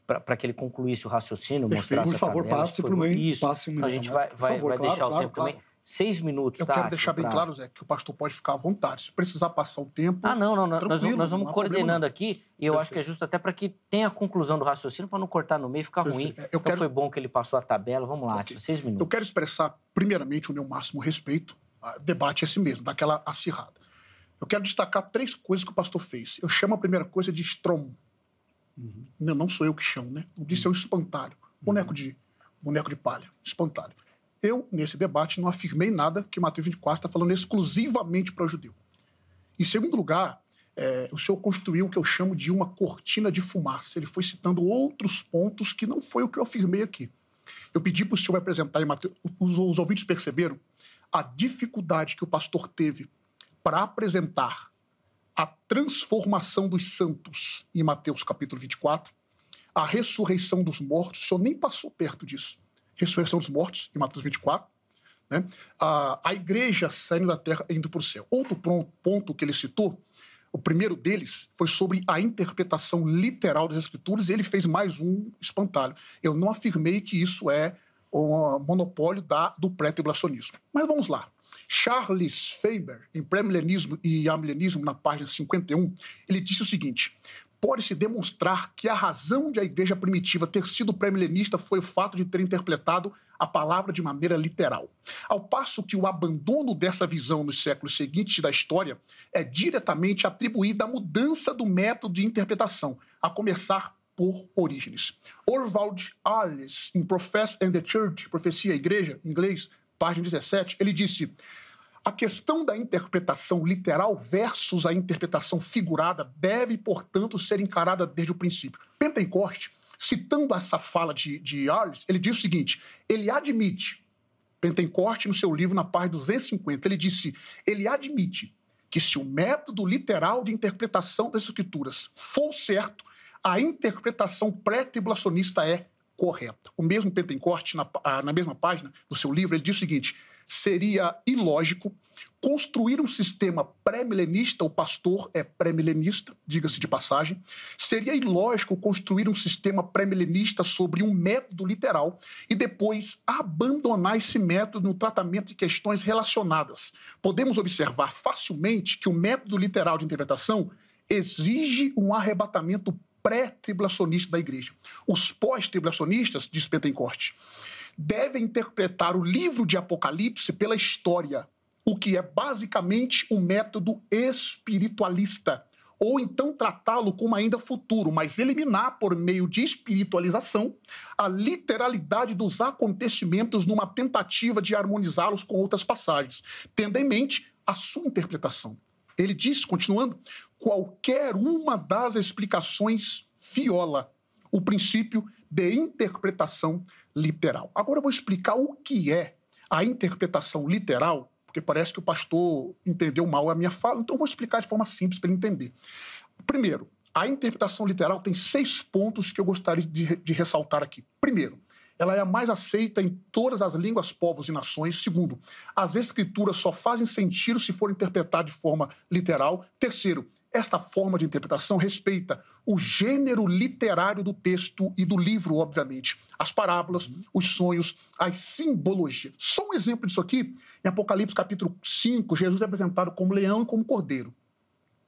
para que ele concluísse o raciocínio, mostrasse Por favor, passe para o meu. Isso. Passe o a gente vai, vai, favor, vai claro, deixar claro, o tempo claro. também seis minutos, Eu tá? quero deixar bem pra... claro, Zé, que o pastor pode ficar à vontade. Se precisar passar um tempo. Ah, não, não, não. Nós, nós vamos coordenando aqui e eu Perfeito. acho que é justo até para que tenha a conclusão do raciocínio, para não cortar no meio e ficar Perfeito. ruim. É, eu então quero... foi bom que ele passou a tabela. Vamos lá, okay. seis minutos. Eu quero expressar, primeiramente, o meu máximo respeito. O debate é esse mesmo, daquela acirrada. Eu quero destacar três coisas que o pastor fez. Eu chamo a primeira coisa de estrom. Uhum. Não, não sou eu que chamo, né? Eu disse uhum. é um espantalho. Boneco de, boneco de palha. Espantalho. Eu, nesse debate, não afirmei nada que Mateus 24 está falando exclusivamente para o judeu. Em segundo lugar, é, o senhor construiu o que eu chamo de uma cortina de fumaça. Ele foi citando outros pontos que não foi o que eu afirmei aqui. Eu pedi para o senhor apresentar em Mateus. Os, os ouvintes perceberam a dificuldade que o pastor teve para apresentar a transformação dos santos em Mateus capítulo 24, a ressurreição dos mortos. O senhor nem passou perto disso ressurreição dos mortos, em Mateus 24. Né? A, a igreja saindo da terra indo para o céu. Outro ponto que ele citou, o primeiro deles foi sobre a interpretação literal das escrituras, e ele fez mais um espantalho. Eu não afirmei que isso é o monopólio da, do pré-tribulacionismo. Mas vamos lá. Charles Faber, em Pré-Milenismo e Amilenismo, na página 51, ele disse o seguinte: pode-se demonstrar que a razão de a igreja primitiva ter sido pré-milenista foi o fato de ter interpretado a palavra de maneira literal. Ao passo que o abandono dessa visão nos séculos seguintes da história é diretamente atribuído à mudança do método de interpretação, a começar por Orígenes. Orvald Arles, em Profess and the Church, Profecia e Igreja, em inglês, página 17, ele disse: a questão da interpretação literal versus a interpretação figurada deve, portanto, ser encarada desde o princípio. Pentecoste, citando essa fala de, de Arles, ele diz o seguinte: ele admite, Pentecoste, no seu livro, na página 250, ele disse: ele admite que se o método literal de interpretação das escrituras for certo, a interpretação pré-tribulacionista é correta. O mesmo Pentecoste, na, na mesma página do seu livro, ele diz o seguinte: seria ilógico construir um sistema pré-milenista, o pastor é pré-milenista, diga-se de passagem, seria ilógico construir um sistema pré-milenista sobre um método literal e depois abandonar esse método no tratamento de questões relacionadas. Podemos observar facilmente que o método literal de interpretação exige um arrebatamento pré-tribulacionista da igreja. Os pós-tribulacionistas, diz Pentecoste, devem interpretar o livro de Apocalipse pela história, o que é basicamente um método espiritualista, ou então tratá-lo como ainda futuro, mas eliminar por meio de espiritualização a literalidade dos acontecimentos numa tentativa de harmonizá-los com outras passagens, tendo em mente a sua interpretação. Ele diz, continuando, qualquer uma das explicações viola o princípio de interpretação literal. Agora eu vou explicar o que é a interpretação literal, porque parece que o pastor entendeu mal a minha fala, então eu vou explicar de forma simples para ele entender. Primeiro, a interpretação literal tem seis pontos que eu gostaria de, de ressaltar aqui. Primeiro, ela é a mais aceita em todas as línguas, povos e nações. Segundo, as escrituras só fazem sentido se for interpretadas de forma literal. Terceiro, esta forma de interpretação respeita o gênero literário do texto e do livro, obviamente. As parábolas, os sonhos, as simbologias. Só um exemplo disso aqui, em Apocalipse capítulo 5, Jesus é apresentado como leão e como cordeiro.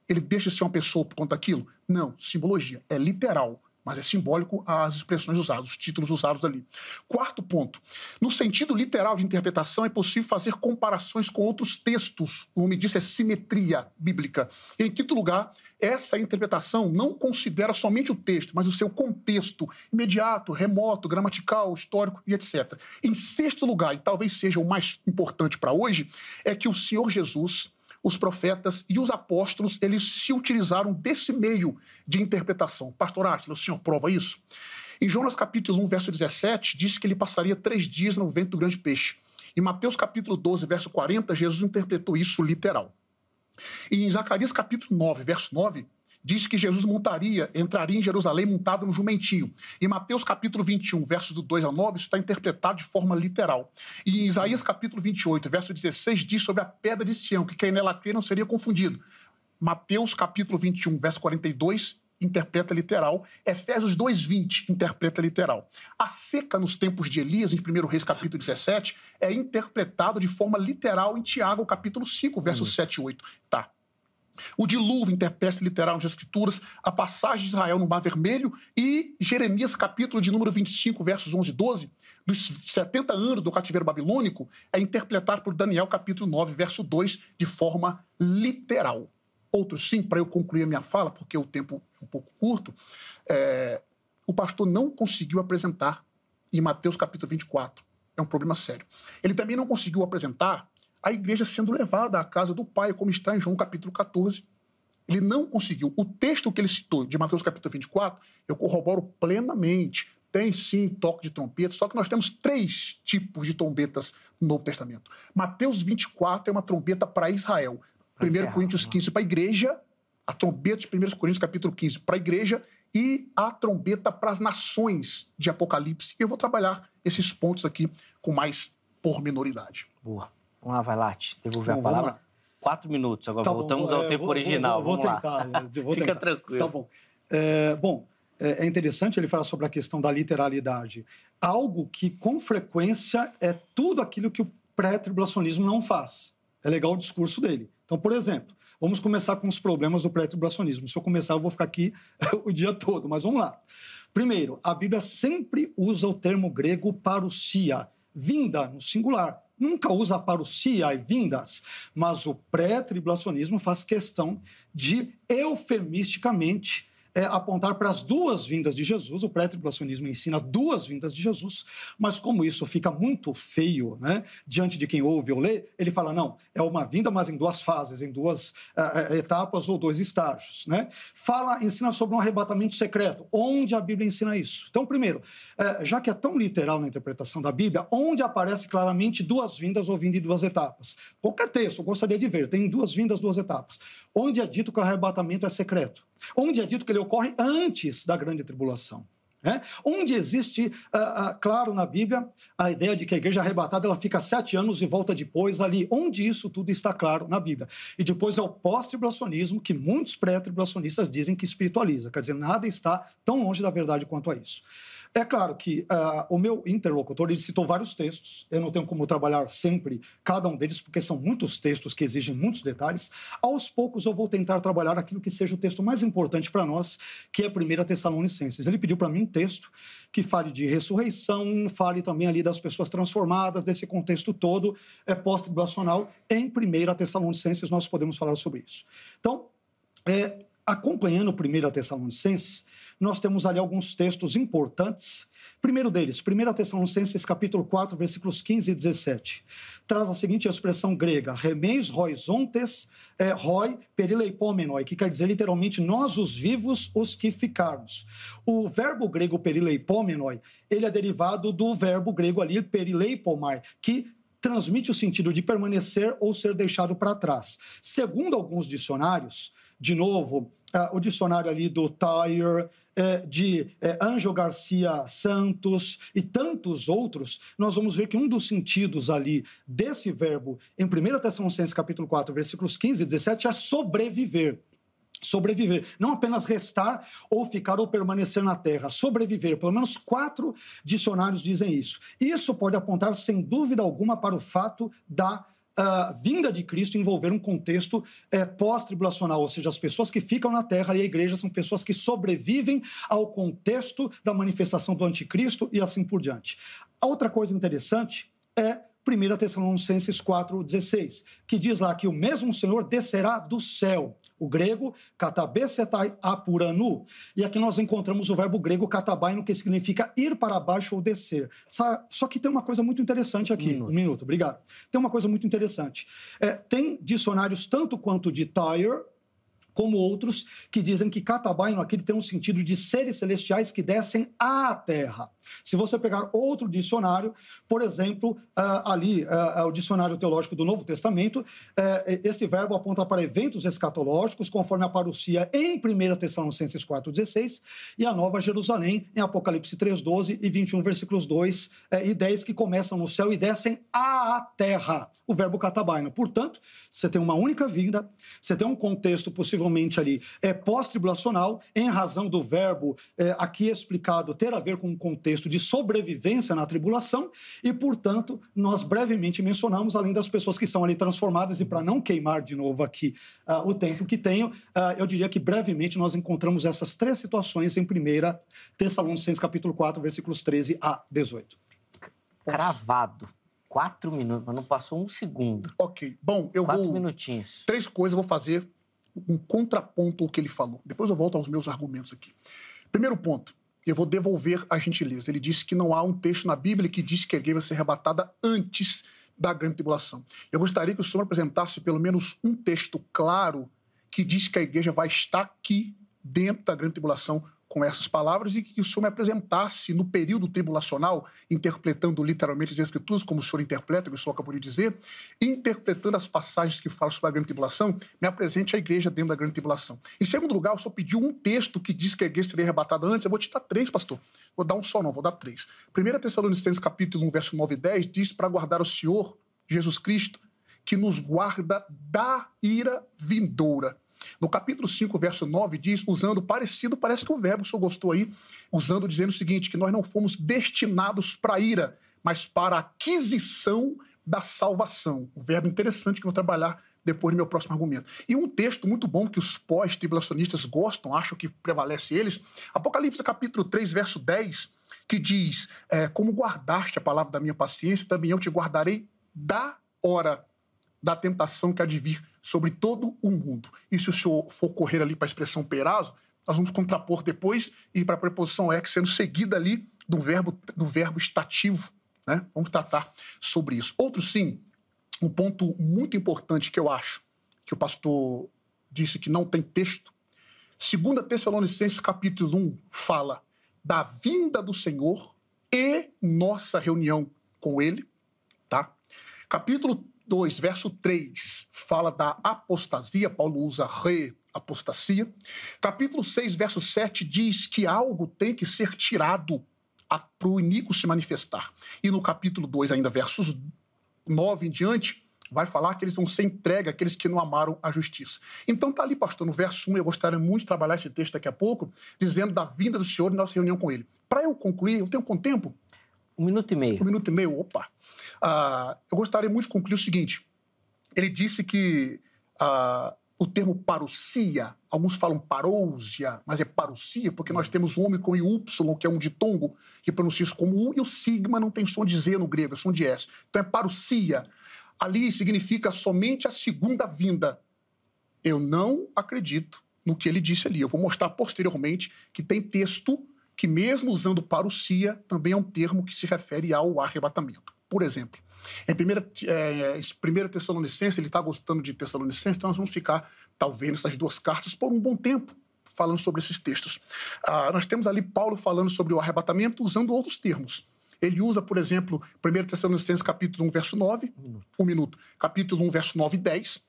Ele deixa de ser uma pessoa por conta daquilo? Não, simbologia, é literal mas é simbólico as expressões usadas, os títulos usados ali. Quarto ponto. No sentido literal de interpretação, é possível fazer comparações com outros textos. O nome disso é simetria bíblica. Em quinto lugar, essa interpretação não considera somente o texto, mas o seu contexto imediato, remoto, gramatical, histórico e etc. Em sexto lugar, e talvez seja o mais importante para hoje, é que o Senhor Jesus os profetas e os apóstolos, eles se utilizaram desse meio de interpretação. Pastor Átila, o senhor prova isso? Em Jonas capítulo 1, verso 17, diz que ele passaria três dias no vento do grande peixe. Em Mateus capítulo 12, verso 40, Jesus interpretou isso literal. E em Zacarias capítulo 9, verso 9, diz que Jesus montaria, entraria em Jerusalém montado no jumentinho. Em Mateus capítulo 21, versos do 2 ao 9, isso está interpretado de forma literal. E em Isaías capítulo 28, verso 16, diz sobre a pedra de Sião, que quem nela crê não seria confundido. Mateus capítulo 21, verso 42, interpreta literal. Efésios 2:20 interpreta literal. A seca nos tempos de Elias, em 1 Reis capítulo 17, é interpretado de forma literal em Tiago capítulo 5, versos uhum. 7 e 8. Tá. O dilúvio interpreta literal nas Escrituras, a passagem de Israel no Mar Vermelho e Jeremias, capítulo de número 25, versos 11 e 12, dos 70 anos do cativeiro babilônico, é interpretado por Daniel, capítulo 9, verso 2, de forma literal. Outro sim, para eu concluir a minha fala, porque o tempo é um pouco curto, é, o pastor não conseguiu apresentar em Mateus, capítulo 24. É um problema sério. Ele também não conseguiu apresentar a igreja sendo levada à casa do Pai, como está em João capítulo 14. Ele não conseguiu. O texto que ele citou, de Mateus capítulo 24, eu corroboro plenamente. Tem sim toque de trombeta, só que nós temos três tipos de trombetas no Novo Testamento. Mateus 24 é uma trombeta para Israel. 1 Coríntios 15 para a igreja, a trombeta de 1 Coríntios capítulo 15 para a igreja e a trombeta para as nações de Apocalipse. Eu vou trabalhar esses pontos aqui com mais pormenoridade. Boa. Vamos lá, vai lá, devolver Bom, a palavra. Quatro minutos, agora tá voltamos bom, ao é, tempo vou, original. Vou, vou, vamos tentar. Vou Fica tranquilo. Tá bom. É, bom, é, é interessante ele falar sobre a questão da literalidade. Algo que, com frequência, é tudo aquilo que o pré-tribulacionismo não faz. É legal o discurso dele. Então, por exemplo, vamos começar com os problemas do pré-tribulacionismo. Se eu começar, eu vou ficar aqui o dia todo, mas vamos lá. Primeiro, a Bíblia sempre usa o termo grego parousia, vinda no singular nunca usa parousia e vindas, mas o pré-tribulacionismo faz questão de eufemisticamente é, apontar para as duas vindas de Jesus. O pré-tribulacionismo ensina duas vindas de Jesus, mas como isso fica muito feio né, diante de quem ouve ou lê, ele fala: não, é uma vinda, mas em duas fases, em duas uh, etapas ou dois estágios. Né? Fala, ensina sobre um arrebatamento secreto. Onde a Bíblia ensina isso? Então, primeiro, uh, já que é tão literal na interpretação da Bíblia, onde aparece claramente duas vindas ou vinda em duas etapas? Qualquer texto, eu gostaria de ver, tem duas vindas, duas etapas. Onde é dito que o arrebatamento é secreto? Onde é dito que ele ocorre antes da grande tribulação? É? Onde existe, uh, uh, claro, na Bíblia, a ideia de que a igreja arrebatada ela fica sete anos e volta depois ali. Onde isso tudo está claro na Bíblia. E depois é o pós-tribulacionismo que muitos pré-tribulacionistas dizem que espiritualiza. Quer dizer, nada está tão longe da verdade quanto a isso. É claro que uh, o meu interlocutor ele citou vários textos, eu não tenho como trabalhar sempre cada um deles, porque são muitos textos que exigem muitos detalhes. Aos poucos eu vou tentar trabalhar aquilo que seja o texto mais importante para nós, que é a 1 Tessalonicenses. Ele pediu para mim um texto que fale de ressurreição, fale também ali das pessoas transformadas, desse contexto todo é, pós-tribulacional. Em 1 Tessalonicenses nós podemos falar sobre isso. Então, é, acompanhando 1 Tessalonicenses, nós temos ali alguns textos importantes. Primeiro deles, 1 Tessalonicenses capítulo 4, versículos 15 e 17. Traz a seguinte expressão grega, remeis roisontes é, roi perileipomenoi, que quer dizer literalmente nós os vivos, os que ficarmos. O verbo grego perileipomenoi, ele é derivado do verbo grego ali perileipomai, que transmite o sentido de permanecer ou ser deixado para trás. Segundo alguns dicionários, de novo, uh, o dicionário ali do Tyre, de é, Ângelo Garcia Santos e tantos outros, nós vamos ver que um dos sentidos ali desse verbo em 1 Tessalonicenses capítulo 4, versículos 15 e 17 é sobreviver sobreviver, não apenas restar ou ficar ou permanecer na terra, sobreviver. Pelo menos quatro dicionários dizem isso. Isso pode apontar sem dúvida alguma para o fato da a vinda de Cristo envolver um contexto é, pós-tribulacional, ou seja, as pessoas que ficam na terra e a igreja são pessoas que sobrevivem ao contexto da manifestação do anticristo e assim por diante. A outra coisa interessante é 1 Tessalonicenses 4,16, que diz lá que o mesmo Senhor descerá do céu. O grego, katabesetai apuranu. E aqui nós encontramos o verbo grego katabaino, que significa ir para baixo ou descer. Só que tem uma coisa muito interessante aqui. Um minuto, um minuto obrigado. Tem uma coisa muito interessante. É, tem dicionários tanto quanto de Tyre, como outros que dizem que Catabaino aqui tem um sentido de seres celestiais que descem à terra. Se você pegar outro dicionário, por exemplo, uh, ali, uh, o dicionário teológico do Novo Testamento, uh, esse verbo aponta para eventos escatológicos, conforme a parucia em 1 Tessalonicenses 4,16 e a Nova Jerusalém em Apocalipse 3,12 e 21, versículos 2 e 10, que começam no céu e descem à terra. O verbo catabaino. Portanto, você tem uma única vinda, você tem um contexto possivelmente ali é, pós-tribulacional, em razão do verbo é, aqui explicado ter a ver com um contexto contexto de sobrevivência na tribulação, e, portanto, nós brevemente mencionamos, além das pessoas que são ali transformadas, e para não queimar de novo aqui uh, o tempo que tenho, uh, eu diria que brevemente nós encontramos essas três situações em 1 Tessalonicenses capítulo 4, versículos 13 a 18. Cravado. Quatro minutos, mas não passou um segundo. Ok. Bom, eu Quatro vou. Quatro minutinhos. Três coisas eu vou fazer um contraponto ao que ele falou. Depois eu volto aos meus argumentos aqui. Primeiro ponto eu vou devolver a gentileza. Ele disse que não há um texto na Bíblia que diz que a igreja vai ser arrebatada antes da grande tribulação. Eu gostaria que o senhor apresentasse pelo menos um texto claro que diz que a igreja vai estar aqui dentro da grande tribulação com essas palavras e que o senhor me apresentasse no período tribulacional, interpretando literalmente as escrituras, como o senhor interpreta, que o senhor acabou de dizer, interpretando as passagens que falam sobre a grande tribulação, me apresente a igreja dentro da grande tribulação. Em segundo lugar, o senhor pediu um texto que diz que a igreja seria arrebatada antes, eu vou te dar três, pastor. Vou dar um só, não, vou dar três. 1 Tessalonicenses capítulo 1, verso 9 e 10, diz para guardar o Senhor, Jesus Cristo, que nos guarda da ira vindoura. No capítulo 5, verso 9, diz, usando parecido, parece que o verbo o senhor gostou aí, usando, dizendo o seguinte: que nós não fomos destinados para ira, mas para aquisição da salvação. Um verbo interessante que eu vou trabalhar depois no meu próximo argumento. E um texto muito bom que os pós-tribulacionistas gostam, acham que prevalece eles, Apocalipse capítulo 3, verso 10, que diz: é, Como guardaste a palavra da minha paciência, também eu te guardarei da hora da tentação que há de vir sobre todo o mundo. E se o senhor for correr ali para a expressão perazo, nós vamos contrapor depois e para a preposição ex sendo seguida ali do verbo, do verbo estativo. Né? Vamos tratar sobre isso. Outro sim, um ponto muito importante que eu acho que o pastor disse que não tem texto. Segunda Tessalonicenses capítulo 1 fala da vinda do Senhor e nossa reunião com ele, tá? Capítulo 2, verso 3, fala da apostasia, Paulo usa re-apostasia. Capítulo 6, verso 7 diz que algo tem que ser tirado para o iníquo se manifestar. E no capítulo 2, ainda versos 9 em diante, vai falar que eles vão ser entregue àqueles que não amaram a justiça. Então tá ali, pastor, no verso 1, eu gostaria muito de trabalhar esse texto daqui a pouco, dizendo da vinda do Senhor e nossa reunião com ele. Para eu concluir, eu tenho com tempo? Um minuto e meio. Um minuto e meio, opa. Uh, eu gostaria muito de concluir o seguinte. Ele disse que uh, o termo parousia, alguns falam parousia, mas é parousia, porque nós temos o homem com Y, que é um ditongo, que pronuncia isso como U, e o sigma não tem som de Z no grego, é som de S. Então é parousia. Ali significa somente a segunda vinda. Eu não acredito no que ele disse ali. Eu vou mostrar posteriormente que tem texto que, mesmo usando parousia, também é um termo que se refere ao arrebatamento. Por exemplo, em 1 é, primeira Tessalonicense, ele está gostando de Tessalonicense, então nós vamos ficar, talvez, nessas duas cartas por um bom tempo falando sobre esses textos. Ah, nós temos ali Paulo falando sobre o arrebatamento usando outros termos. Ele usa, por exemplo, 1 Tessalonicenses capítulo 1, verso 9, um minuto. um minuto, capítulo 1, verso 9 e 10,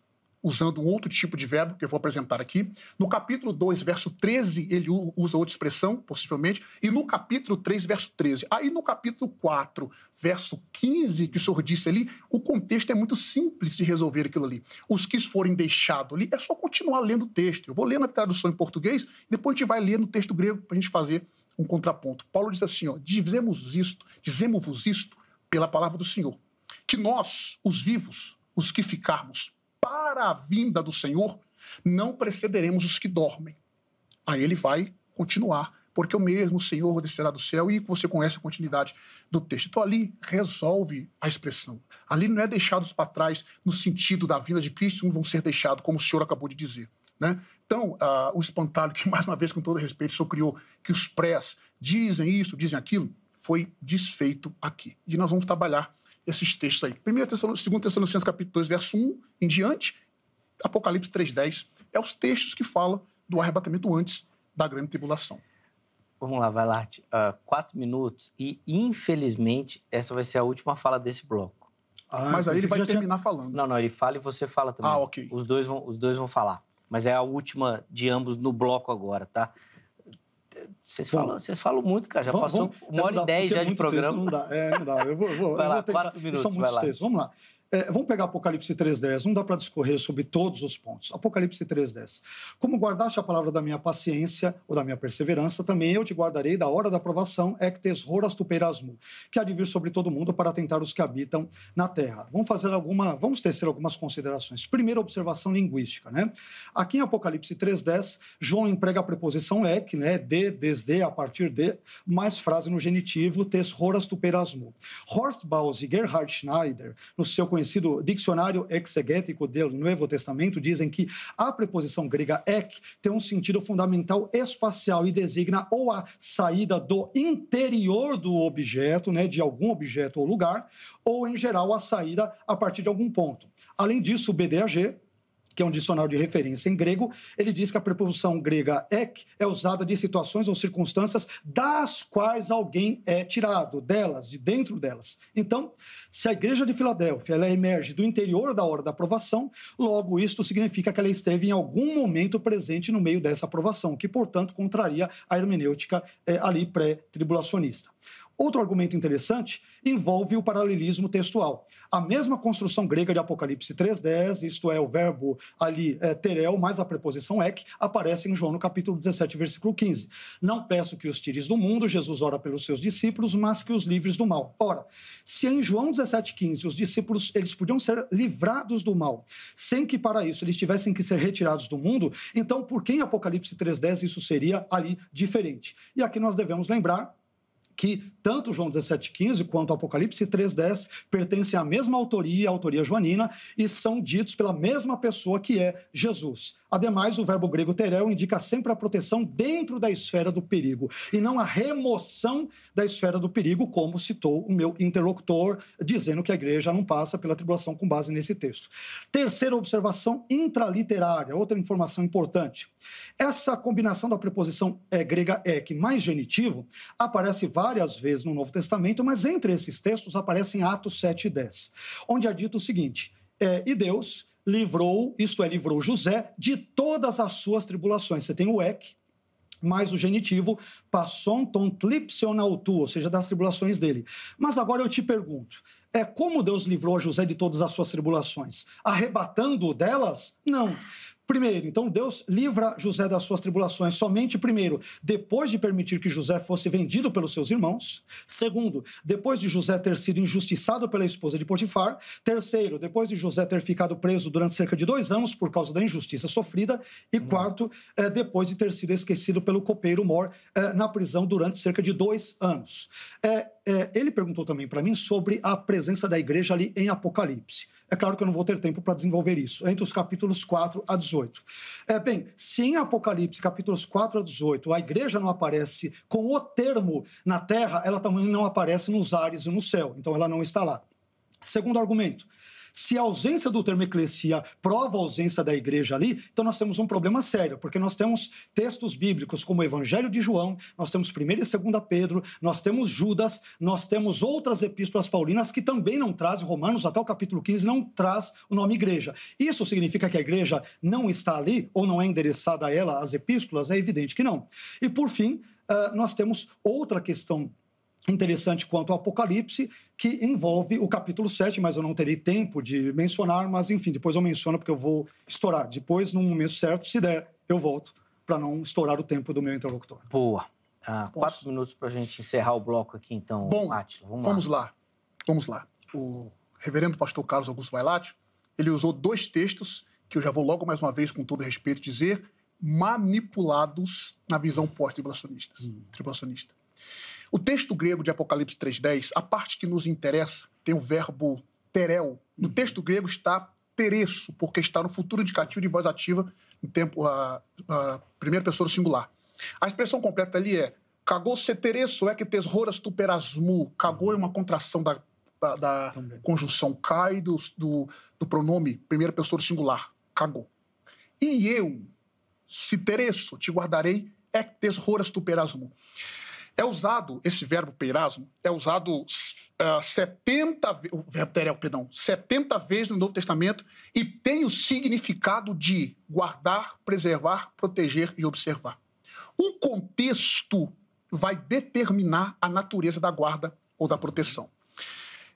usando um outro tipo de verbo que eu vou apresentar aqui. No capítulo 2, verso 13, ele usa outra expressão, possivelmente. E no capítulo 3, verso 13. Aí no capítulo 4, verso 15, que o senhor disse ali, o contexto é muito simples de resolver aquilo ali. Os que forem deixados ali, é só continuar lendo o texto. Eu vou ler na tradução em português, e depois a gente vai ler no texto grego para a gente fazer um contraponto. Paulo diz assim: ó, dizemos isto, dizemos-vos isto pela palavra do Senhor, que nós, os vivos, os que ficarmos, para a vinda do Senhor, não precederemos os que dormem. Aí ele vai continuar, porque o mesmo Senhor descerá do céu e você conhece a continuidade do texto. Então ali resolve a expressão. Ali não é deixados para trás no sentido da vinda de Cristo, não vão ser deixados, como o senhor acabou de dizer. Né? Então, uh, o espantalho que, mais uma vez, com todo respeito, senhor criou, que os prés dizem isso, dizem aquilo, foi desfeito aqui. E nós vamos trabalhar esses textos aí. 1 Tessalonicenses, 2 Tessalonicenses capítulo 2, verso 1 em diante, Apocalipse 3.10, é os textos que falam do arrebatamento antes da grande tribulação. Vamos lá, vai lá. Uh, quatro minutos e, infelizmente, essa vai ser a última fala desse bloco. Ah, Mas aí ele vai terminar tinha... falando. Não, não, ele fala e você fala também. Ah, ok. Os dois vão, os dois vão falar. Mas é a última de ambos no bloco agora, tá? Vocês falam, vocês falam muito, cara. Já vamos, passou vamos, uma hora e dez já de programa. Texto, não dá, é, não dá. Eu vou, eu vou, vai eu lá, vou tentar. quatro minutos, São muitos textos. Vamos lá. É, vamos pegar Apocalipse 3.10, não dá para discorrer sobre todos os pontos. Apocalipse 3.10. Como guardaste a palavra da minha paciência ou da minha perseverança, também eu te guardarei da hora da aprovação, ectes horas que há de vir sobre todo mundo para tentar os que habitam na terra. Vamos fazer alguma, vamos tecer algumas considerações. Primeira observação linguística, né? Aqui em Apocalipse 3.10, João emprega a preposição ek, né? De, desde, a partir de, mais frase no genitivo, tes horas. Horst Baus e Gerhard Schneider, no seu conhecido dicionário exegético do Novo Testamento dizem que a preposição grega ek tem um sentido fundamental espacial e designa ou a saída do interior do objeto, né, de algum objeto ou lugar, ou em geral a saída a partir de algum ponto. Além disso, o BDAG que é um dicionário de referência em grego, ele diz que a preposição grega ek é usada de situações ou circunstâncias das quais alguém é tirado, delas, de dentro delas. Então, se a igreja de Filadélfia ela emerge do interior da hora da aprovação, logo isto significa que ela esteve em algum momento presente no meio dessa aprovação, que, portanto, contraria a hermenêutica é, ali pré-tribulacionista. Outro argumento interessante envolve o paralelismo textual. A mesma construção grega de Apocalipse 3.10, isto é, o verbo ali é, terel mais a preposição ek, aparece em João no capítulo 17, versículo 15. Não peço que os tires do mundo, Jesus ora pelos seus discípulos, mas que os livres do mal. Ora, se em João 17,15 os discípulos eles podiam ser livrados do mal, sem que para isso eles tivessem que ser retirados do mundo, então por que em Apocalipse 3.10 isso seria ali diferente? E aqui nós devemos lembrar que tanto João 17,15 quanto Apocalipse 3,10 pertencem à mesma autoria, a autoria joanina, e são ditos pela mesma pessoa que é Jesus. Ademais, o verbo grego terel indica sempre a proteção dentro da esfera do perigo e não a remoção da esfera do perigo, como citou o meu interlocutor, dizendo que a igreja não passa pela tribulação com base nesse texto. Terceira observação intraliterária, outra informação importante. Essa combinação da preposição é, grega ek mais genitivo aparece várias vezes no Novo Testamento, mas entre esses textos aparecem Atos 7 e 10, onde é dito o seguinte: é, e Deus livrou, isto é, livrou José de todas as suas tribulações. Você tem o ek, mais o genitivo, passon ton tlipsionautu, ou seja, das tribulações dele. Mas agora eu te pergunto, é como Deus livrou José de todas as suas tribulações? Arrebatando-o delas? Não. Primeiro, então Deus livra José das suas tribulações somente, primeiro, depois de permitir que José fosse vendido pelos seus irmãos. Segundo, depois de José ter sido injustiçado pela esposa de Potifar. Terceiro, depois de José ter ficado preso durante cerca de dois anos por causa da injustiça sofrida. E uhum. quarto, é, depois de ter sido esquecido pelo copeiro Mor é, na prisão durante cerca de dois anos. É ele perguntou também para mim sobre a presença da igreja ali em Apocalipse. É claro que eu não vou ter tempo para desenvolver isso, entre os capítulos 4 a 18. É, bem, se em Apocalipse, capítulos 4 a 18, a igreja não aparece com o termo na terra, ela também não aparece nos ares e no céu, então ela não está lá. Segundo argumento, se a ausência do termo eclesia prova a ausência da igreja ali, então nós temos um problema sério, porque nós temos textos bíblicos como o Evangelho de João, nós temos 1 e 2 Pedro, nós temos Judas, nós temos outras epístolas paulinas que também não trazem, Romanos até o capítulo 15 não traz o nome igreja. Isso significa que a igreja não está ali ou não é endereçada a ela, as epístolas? É evidente que não. E por fim, uh, nós temos outra questão interessante quanto ao Apocalipse, que envolve o capítulo 7, mas eu não terei tempo de mencionar, mas enfim, depois eu menciono porque eu vou estourar. Depois, no momento certo, se der, eu volto para não estourar o tempo do meu interlocutor. Boa. Ah, quatro minutos para a gente encerrar o bloco aqui, então, Bom, Átila, vamos, vamos lá. lá. Vamos lá. O reverendo pastor Carlos Augusto Vailate, ele usou dois textos que eu já vou logo mais uma vez, com todo respeito, dizer manipulados na visão pós-tribulacionista. Hum. O texto grego de Apocalipse 3.10, a parte que nos interessa, tem o verbo terel. No texto grego está teresso, porque está no futuro indicativo de voz ativa, no tempo, a, a primeira pessoa do singular. A expressão completa ali é cagou se teresso é que tesroras tu perasmu. Cagou é uma contração da, da, da conjunção cai do, do, do, pronome primeira pessoa do singular. Cagou. E eu, se teresso, te guardarei, é que tesroras tu perasmu. É usado, esse verbo peirasmo, é usado uh, ah, 70, o verbo terel, perdão, 70 vezes no Novo Testamento e tem o significado de guardar, preservar, proteger e observar. O contexto vai determinar a natureza da guarda ou da proteção.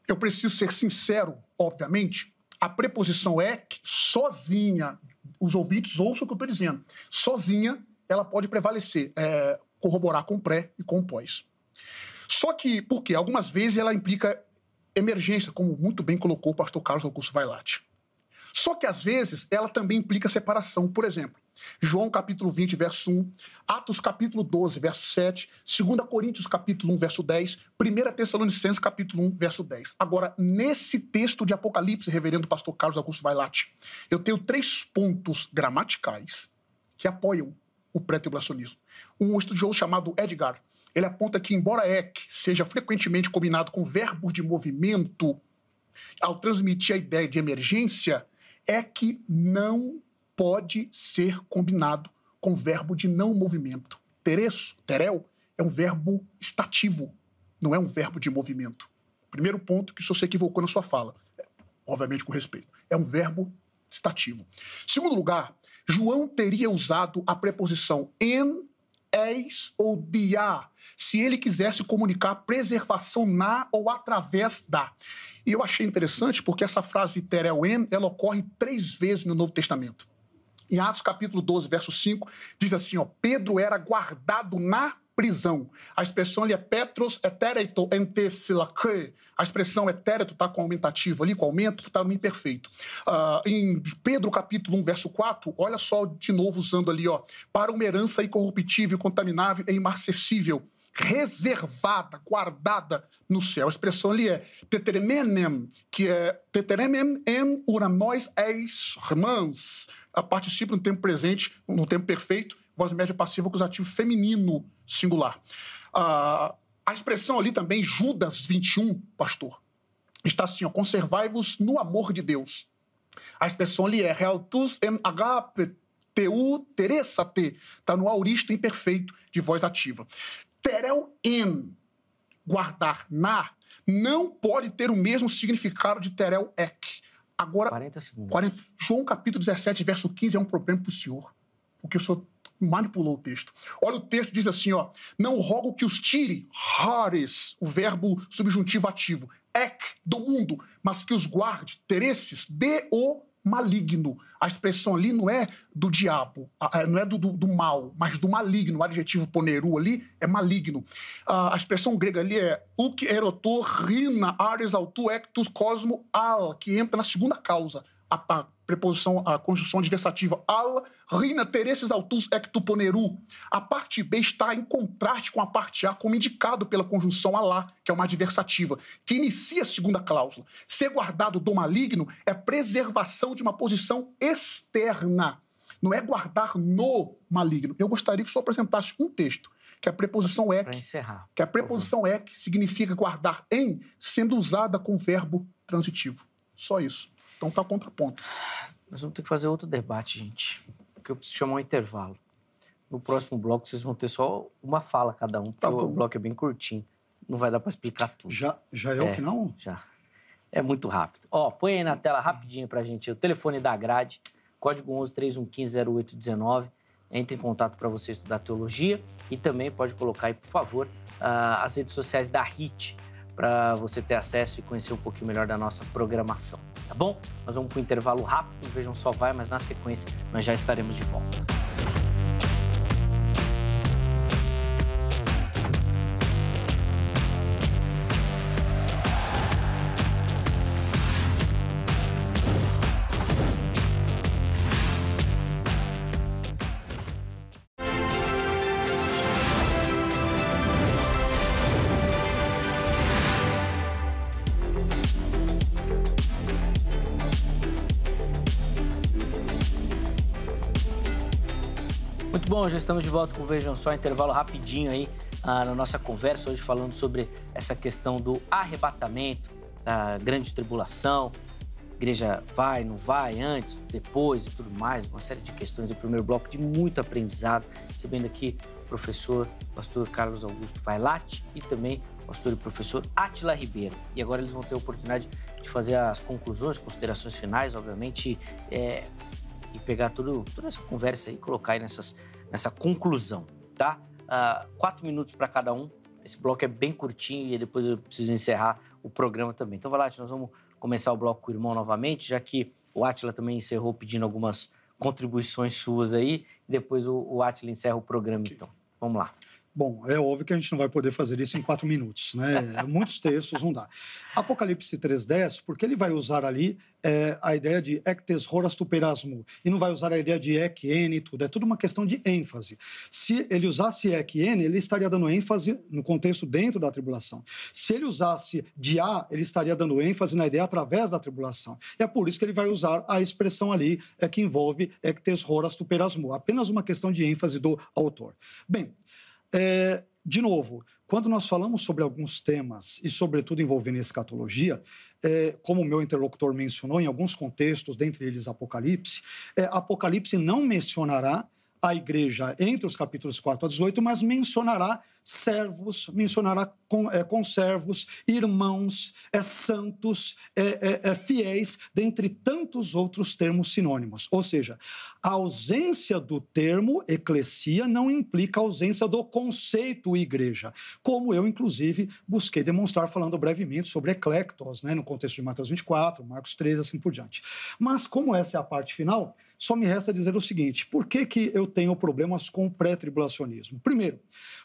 Eu preciso ser sincero, obviamente, a preposição é sozinha, os ouvintes ouçam o que eu estou dizendo, sozinha ela pode prevalecer. É, corroborar com pré e com pós. Só que, por quê? Algumas vezes ela implica emergência, como muito bem colocou o pastor Carlos Augusto Vailate. Só que às vezes ela também implica separação. Por exemplo, João capítulo 20, verso 1, Atos capítulo 12, verso 7, 2 Coríntios capítulo 1, verso 10, 1 Tessalonicenses capítulo 1, verso 10. Agora, nesse texto de Apocalipse, reverendo pastor Carlos Augusto Vailate, eu tenho três pontos gramaticais que apoiam o pré-tribulacionismo. Um estudioso chamado Edgar, ele aponta que, embora ek seja frequentemente combinado com verbos de movimento, ao transmitir a ideia de emergência, ek não pode ser combinado com verbo de não movimento. Tereço, terel, é um verbo estativo, não é um verbo de movimento. Primeiro ponto que o senhor se equivocou na sua fala, obviamente com respeito, é um verbo estativo. Segundo lugar, João teria usado a preposição en, eis ou dia, se ele quisesse comunicar preservação na ou através da. E eu achei interessante porque essa frase terel en, ela ocorre três vezes no Novo Testamento. Em Atos capítulo 12, verso 5, diz assim, ó, Pedro era guardado na prisão. A expressão ali é Petros etereito entefilake. A expressão etéreto está com aumentativo ali, com aumento, está no imperfeito. Uh, em Pedro capítulo 1, verso 4, olha só de novo usando ali, ó, para uma herança incorruptível, contaminável e imarcessível reservada, guardada no céu. A expressão ali é teteremenem, que é teteremem en uramnós eis irmãs. A participio no tempo presente, no tempo perfeito, voz média passiva acusativo feminino singular. Ah, a expressão ali também, Judas 21, pastor, está assim, conservai-vos no amor de Deus. A expressão ali é realtus en agape teu te, está no auristo imperfeito de voz ativa. Terel en, guardar na, não pode ter o mesmo significado de terel ek. Agora, 40 segundos. 40, João capítulo 17, verso 15 é um problema para o senhor, porque o senhor manipulou o texto. Olha, o texto diz assim, ó, não rogo que os tire, hares, o verbo subjuntivo ativo, ek, do mundo, mas que os guarde, teresses, de o maligno. A expressão ali não é do diabo, não é do, do, do mal, mas do maligno. O adjetivo poneru ali é maligno. A expressão grega ali é uk erotor rina ares autu ectus cosmo al, que entra na segunda causa. A, a preposição, a conjunção adversativa al, rina tereses autus ectuponeru. A parte B está em contraste com a parte A, como indicado pela conjunção alá, que é uma adversativa, que inicia a segunda cláusula. Ser guardado do maligno é preservação de uma posição externa, não é guardar no maligno. Eu gostaria que o senhor apresentasse um texto que a preposição é que a preposição é que significa guardar em, sendo usada com verbo transitivo. Só isso. Então tá contraponto. Nós vamos ter que fazer outro debate, gente. Porque eu preciso chamar um intervalo. No próximo bloco, vocês vão ter só uma fala cada um, porque tá o bloco é bem curtinho. Não vai dar para explicar tudo. Já, já é, é o final? Já. É muito rápido. Ó, põe aí na tela rapidinho pra gente o telefone da grade, código 11 3115 0819. Entre em contato para você estudar teologia e também pode colocar aí, por favor, uh, as redes sociais da HIT para você ter acesso e conhecer um pouquinho melhor da nossa programação, tá bom? Nós vamos para o intervalo rápido, vejam só vai, mas na sequência nós já estaremos de volta. Já estamos de volta com o Vejam Só, intervalo rapidinho aí ah, na nossa conversa, hoje falando sobre essa questão do arrebatamento, da grande tribulação, igreja vai, não vai, antes, depois e tudo mais, uma série de questões. O primeiro bloco de muito aprendizado, recebendo aqui o professor, pastor Carlos Augusto Vailate e também o pastor e professor Atila Ribeiro. E agora eles vão ter a oportunidade de fazer as conclusões, considerações finais, obviamente, é, e pegar tudo, toda essa conversa e colocar aí nessas nessa conclusão, tá? Uh, quatro minutos para cada um. Esse bloco é bem curtinho e depois eu preciso encerrar o programa também. Então, vai lá, nós vamos começar o bloco com o irmão novamente, já que o Atila também encerrou pedindo algumas contribuições suas aí. E depois o, o Atila encerra o programa, então. Vamos lá. Bom, é óbvio que a gente não vai poder fazer isso em quatro minutos, né? Muitos textos não dá. Apocalipse 3.10, porque ele vai usar ali é, a ideia de ectes horas tu perasmo, e não vai usar a ideia de ek, n e tudo. É tudo uma questão de ênfase. Se ele usasse ek, n, ele estaria dando ênfase no contexto dentro da tribulação. Se ele usasse de a, ele estaria dando ênfase na ideia através da tribulação. E é por isso que ele vai usar a expressão ali é, que envolve ectes horas tu perasmo. Apenas uma questão de ênfase do autor. Bem, é, de novo, quando nós falamos sobre alguns temas, e sobretudo envolvendo escatologia, é, como o meu interlocutor mencionou em alguns contextos, dentre eles Apocalipse, é, Apocalipse não mencionará a igreja entre os capítulos 4 a 18, mas mencionará servos, mencionará con, é, conservos, irmãos, é, santos, é, é, é, fiéis, dentre tantos outros termos sinônimos. Ou seja, a ausência do termo eclesia não implica a ausência do conceito igreja, como eu, inclusive, busquei demonstrar falando brevemente sobre eclectos, né, no contexto de Mateus 24, Marcos 13, assim por diante. Mas, como essa é a parte final, só me resta dizer o seguinte: por que, que eu tenho problemas com o pré-tribulacionismo? Primeiro,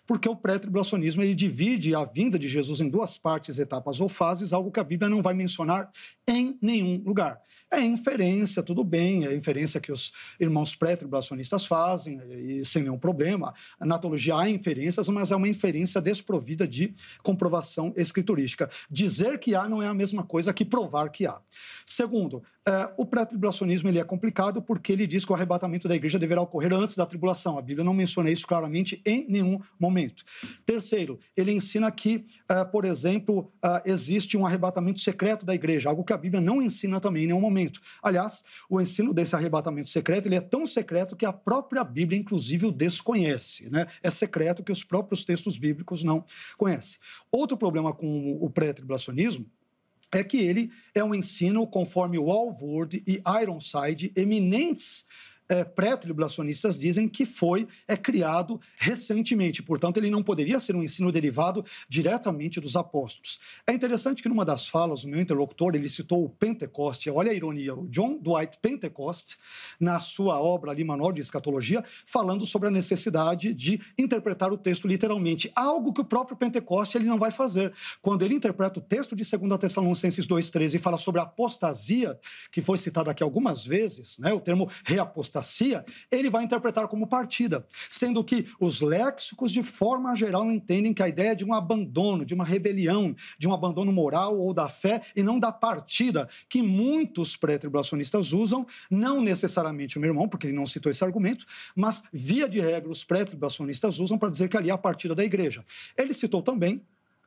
porque o pré-tribulacionismo ele divide a vinda de Jesus em duas partes, etapas ou fases, algo que a Bíblia não vai mencionar em nenhum lugar. É inferência, tudo bem, é inferência que os irmãos pré-tribulacionistas fazem, e sem nenhum problema. Na teologia há inferências, mas é uma inferência desprovida de comprovação escriturística. Dizer que há não é a mesma coisa que provar que há. Segundo, é, o pré-tribulacionismo ele é complicado porque ele diz que o arrebatamento da igreja deverá ocorrer antes da tribulação. A Bíblia não menciona isso claramente em nenhum momento. Terceiro, ele ensina que, é, por exemplo, é, existe um arrebatamento secreto da igreja, algo que a Bíblia não ensina também em nenhum momento. Aliás, o ensino desse arrebatamento secreto ele é tão secreto que a própria Bíblia, inclusive, o desconhece. Né? É secreto que os próprios textos bíblicos não conhecem. Outro problema com o pré-tribulacionismo é que ele é um ensino conforme Walvoord e Ironside, eminentes é, pré-tribulacionistas dizem que foi é criado recentemente, portanto, ele não poderia ser um ensino derivado diretamente dos apóstolos. É interessante que numa das falas, o meu interlocutor ele citou o Pentecoste, olha a ironia, o John Dwight Pentecost, na sua obra ali, Manual de Escatologia, falando sobre a necessidade de interpretar o texto literalmente, algo que o próprio Pentecoste ele não vai fazer. Quando ele interpreta o texto de 2 Tessalonicenses 2,13 e fala sobre a apostasia, que foi citado aqui algumas vezes, né, o termo reapostasia, apostasia, ele vai interpretar como partida, sendo que os léxicos, de forma geral, entendem que a ideia é de um abandono, de uma rebelião, de um abandono moral ou da fé e não da partida, que muitos pré-tribulacionistas usam, não necessariamente o meu irmão, porque ele não citou esse argumento, mas, via de regra, os pré-tribulacionistas usam para dizer que ali é a partida da igreja. Ele citou também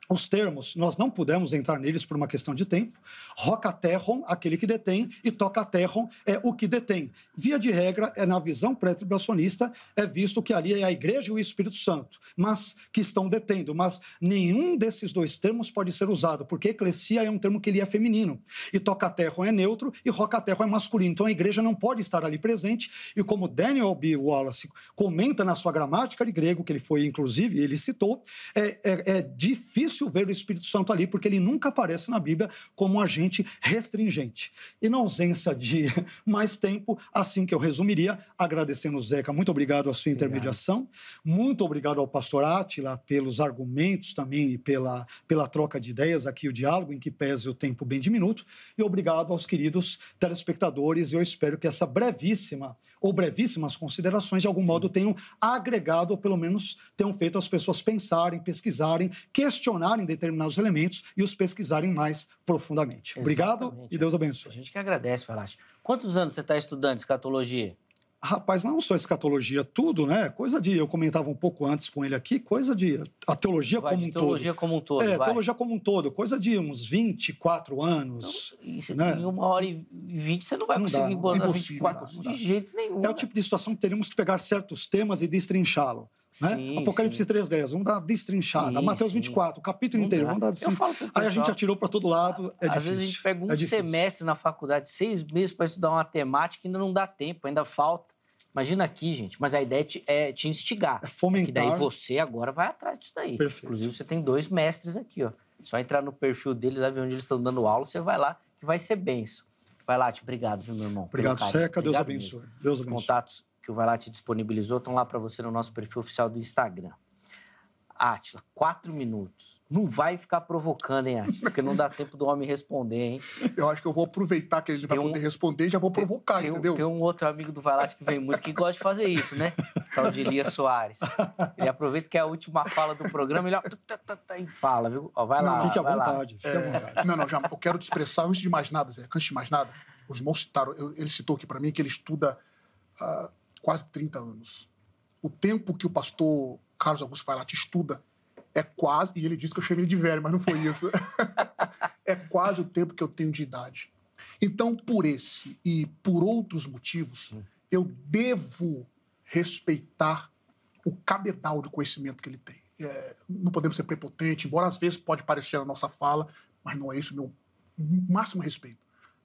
os termos, nós não pudemos entrar neles por uma questão de tempo. Rocaterron, aquele que detém, e tocaterron é o que detém. Via de regra, é na visão pré-tribulacionista, é visto que ali é a igreja e o Espírito Santo, mas que estão detendo. Mas nenhum desses dois termos pode ser usado, porque eclesia é um termo que ele é feminino, e tocaterron é neutro, e rocaterron é masculino. Então a igreja não pode estar ali presente, e como Daniel B. Wallace comenta na sua gramática de grego, que ele foi, inclusive, ele citou, é, é, é difícil difícil ver o Espírito Santo ali, porque ele nunca aparece na Bíblia como um agente restringente. E na ausência de mais tempo, assim que eu resumiria, agradecendo, Zeca, muito obrigado a sua intermediação, obrigado. muito obrigado ao pastor Átila pelos argumentos também e pela, pela troca de ideias aqui, o diálogo, em que pese o tempo bem diminuto, e obrigado aos queridos telespectadores. Eu espero que essa brevíssima ou brevíssimas considerações, de algum modo, tenham agregado, ou pelo menos tenham feito as pessoas pensarem, pesquisarem, questionarem determinados elementos e os pesquisarem mais profundamente. Exatamente. Obrigado e Deus abençoe. A gente que agradece, Falati. Quantos anos você está estudando escatologia? Rapaz, não só escatologia, tudo, né? Coisa de. Eu comentava um pouco antes com ele aqui, coisa de. A teologia vai, como um teologia todo. como um todo. É, vai. teologia como um todo. Coisa de uns 24 anos. Não, isso, né? Em uma hora e vinte você não vai não conseguir botar 24 de jeito nenhum. É o tipo de situação que teríamos que pegar certos temas e destrinchá-lo. Né? Sim, Apocalipse 3.10, vamos dar destrinchada. Sim, Mateus 24, o capítulo inteiro, vamos dar destrinchada. Aí a gente atirou para todo lado, é Às difícil. vezes a gente pega um é semestre na faculdade, seis meses para estudar uma temática e ainda não dá tempo, ainda falta. Imagina aqui, gente, mas a ideia é te, é instigar. É fomentar. Que daí você agora vai atrás disso daí. Perfeito. Inclusive, você tem dois mestres aqui, ó. Só entrar no perfil deles, ver onde eles estão dando aula, você vai lá, que vai ser benção. Vai lá, te obrigado, viu, meu irmão? Obrigado, Seca. Deus abençoe. Deus abençoe. Os contatos que o Vai Lá te disponibilizou estão lá para você no nosso perfil oficial do Instagram. Átila, quatro minutos. Não vai ficar provocando, hein, Átila? Porque não dá tempo do homem responder, hein? Eu acho que eu vou aproveitar que ele vai um, poder responder e já vou provocar, tem, entendeu? Tem um outro amigo do Valate que vem muito que gosta de fazer isso, né? Tal de Elias Soares. Ele aproveita que é a última fala do programa, ele ó, tá, tá, tá, e fala, viu? Ó, vai lá. Não, fique à vontade, fique é, à vontade. Não, não, já, eu quero te expressar, antes de mais nada, Zé, antes de mais nada, os irmãos citaram, ele citou aqui para mim que ele estuda uh, quase 30 anos. O tempo que o pastor Carlos Augusto Valate estuda é quase, e ele disse que eu chamei de velho, mas não foi isso. é quase o tempo que eu tenho de idade. Então, por esse e por outros motivos, eu devo respeitar o cabedal de conhecimento que ele tem. É, não podemos ser prepotentes, embora às vezes pode parecer na nossa fala, mas não é isso o meu máximo respeito.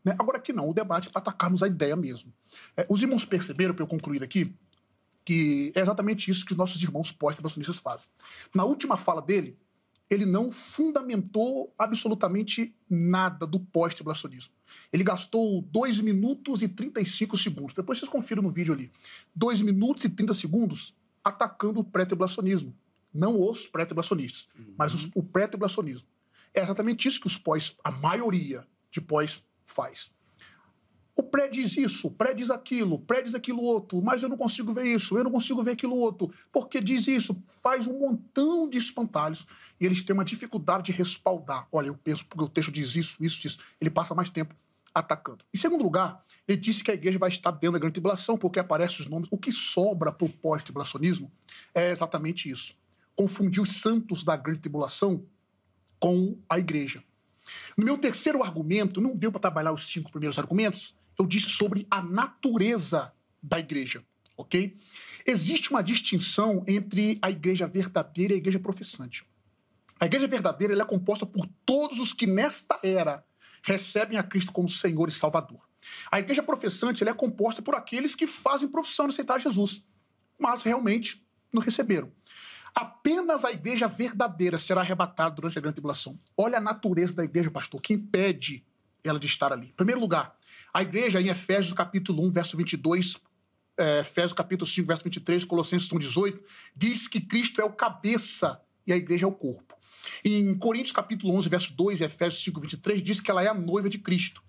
Né? Agora aqui não, o debate é para atacarmos a ideia mesmo. É, os irmãos perceberam, para eu concluir aqui, que é exatamente isso que os nossos irmãos pós-trabalhistas fazem. Na última fala dele, ele não fundamentou absolutamente nada do pós-tribulacionismo. Ele gastou 2 minutos e 35 segundos. Depois vocês confiram no vídeo ali. 2 minutos e 30 segundos atacando o pré-tribulacionismo. não os pré-tribulacionistas, uhum. mas os, o pré-tribulacionismo. É exatamente isso que os pós, a maioria de pós faz. O pré diz isso, o pré diz aquilo, o pré diz aquilo outro, mas eu não consigo ver isso, eu não consigo ver aquilo outro, porque diz isso, faz um montão de espantalhos e eles têm uma dificuldade de respaldar. Olha, eu penso porque o texto diz isso, isso, isso. Ele passa mais tempo atacando. Em segundo lugar, ele disse que a igreja vai estar dentro da grande tribulação, porque aparecem os nomes. O que sobra para o pós-tribulacionismo é exatamente isso. Confundir os santos da grande tribulação com a igreja. No meu terceiro argumento, não deu para trabalhar os cinco primeiros argumentos, eu disse sobre a natureza da igreja, ok? Existe uma distinção entre a igreja verdadeira e a igreja professante. A igreja verdadeira é composta por todos os que nesta era recebem a Cristo como Senhor e Salvador. A igreja professante é composta por aqueles que fazem profissão de aceitar Jesus, mas realmente não receberam. Apenas a igreja verdadeira será arrebatada durante a grande tribulação. Olha a natureza da igreja, pastor, que impede ela de estar ali. Em primeiro lugar, a igreja em Efésios capítulo 1, verso 22, é, Efésios capítulo 5, verso 23, Colossenses 1, 18, diz que Cristo é o cabeça e a igreja é o corpo. Em Coríntios capítulo 11, verso 2 e Efésios 5, 23, diz que ela é a noiva de Cristo.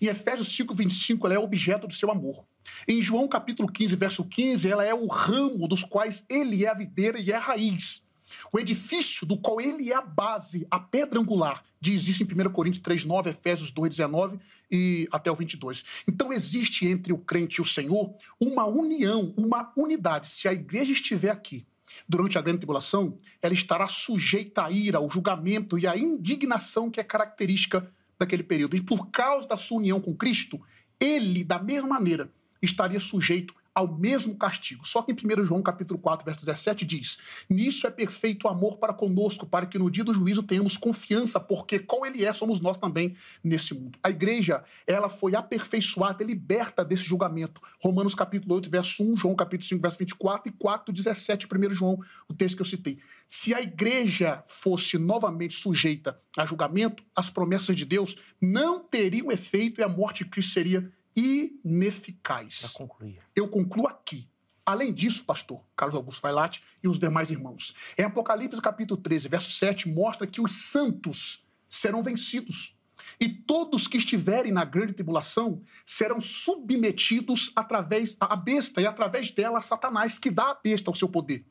Em Efésios 5, 25, ela é objeto do seu amor. Em João capítulo 15, verso 15, ela é o ramo dos quais ele é a videira e é a raiz. O edifício do qual ele é a base, a pedra angular, diz isso em 1 Coríntios 3, 9, Efésios 2, 19 e até o 22. Então existe entre o crente e o Senhor uma união, uma unidade. Se a igreja estiver aqui durante a grande tribulação, ela estará sujeita à ira, ao julgamento e à indignação que é característica daquele período. E por causa da sua união com Cristo, ele, da mesma maneira, estaria sujeito ao mesmo castigo. Só que em 1 João capítulo 4, verso 17 diz: "Nisso é perfeito o amor para conosco, para que no dia do juízo tenhamos confiança, porque qual ele é, somos nós também nesse mundo". A igreja, ela foi aperfeiçoada e liberta desse julgamento. Romanos capítulo 8, verso 1, João capítulo 5, verso 24 e 4, 17, 1 João, o texto que eu citei. Se a igreja fosse novamente sujeita a julgamento, as promessas de Deus não teriam efeito e a morte de Cristo seria ineficaz. Eu concluo aqui. Além disso, pastor Carlos Augusto Vailate e os demais irmãos, em Apocalipse capítulo 13, verso 7, mostra que os santos serão vencidos. E todos que estiverem na grande tribulação serão submetidos através à besta e através dela a Satanás, que dá à besta o seu poder.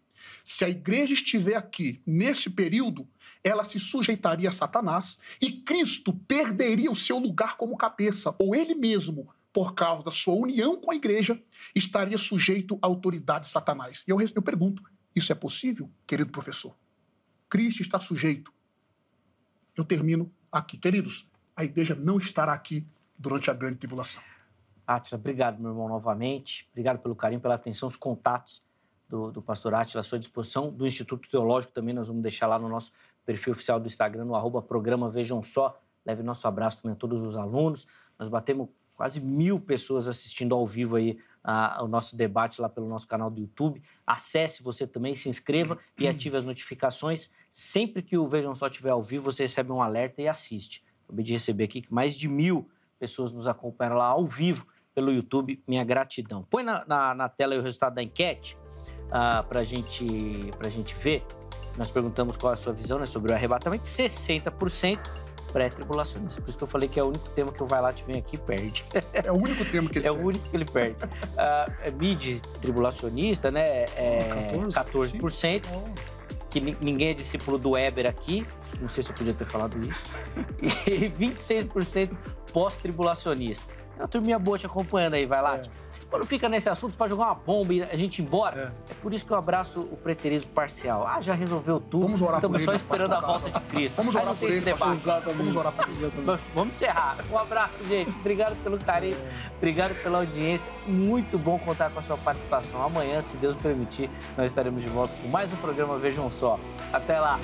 Se a igreja estiver aqui nesse período, ela se sujeitaria a Satanás e Cristo perderia o seu lugar como cabeça, ou ele mesmo por causa da sua união com a igreja, estaria sujeito à autoridade de Satanás. E eu, eu pergunto: isso é possível, querido professor? Cristo está sujeito. Eu termino aqui. Queridos, a igreja não estará aqui durante a grande tribulação. Átila, obrigado, meu irmão, novamente. Obrigado pelo carinho, pela atenção, os contatos do, do pastor Átila à sua disposição, do Instituto Teológico também, nós vamos deixar lá no nosso perfil oficial do Instagram, no arroba programa Vejam Só. Leve nosso abraço também a todos os alunos. Nós batemos quase mil pessoas assistindo ao vivo aí a, o nosso debate lá pelo nosso canal do YouTube. Acesse você também, se inscreva e ative as notificações. Sempre que o Vejam Só estiver ao vivo, você recebe um alerta e assiste. Acabei de receber aqui que mais de mil pessoas nos acompanham lá ao vivo pelo YouTube. Minha gratidão. Põe na, na, na tela o resultado da enquete uh, para gente, a gente ver. Nós perguntamos qual é a sua visão né, sobre o arrebatamento. 60% pré-tribulacionista. Por isso que eu falei que é o único tema que o Vailate vem aqui e perde. É o único tema que ele É perde. o único que ele perde. Uh, é mid-tribulacionista, né? É 14%. 14% que ninguém é discípulo do Weber aqui, não sei se eu podia ter falado isso, e 26% pós-tribulacionista. É uma turminha boa te acompanhando aí, vai lá. É. Quando fica nesse assunto para jogar uma bomba e a gente ir embora, é. é. por isso que eu abraço o preterismo parcial. Ah, já resolveu tudo. Vamos orar Estamos por só esperando a volta de Cristo. Vamos orar por esse ele, debate. Vamos orar por ele. Vamos encerrar. Um abraço, gente. Obrigado pelo carinho, obrigado pela audiência. Muito bom contar com a sua participação. Amanhã, se Deus permitir, nós estaremos de volta com mais um programa Vejam Só. Até lá.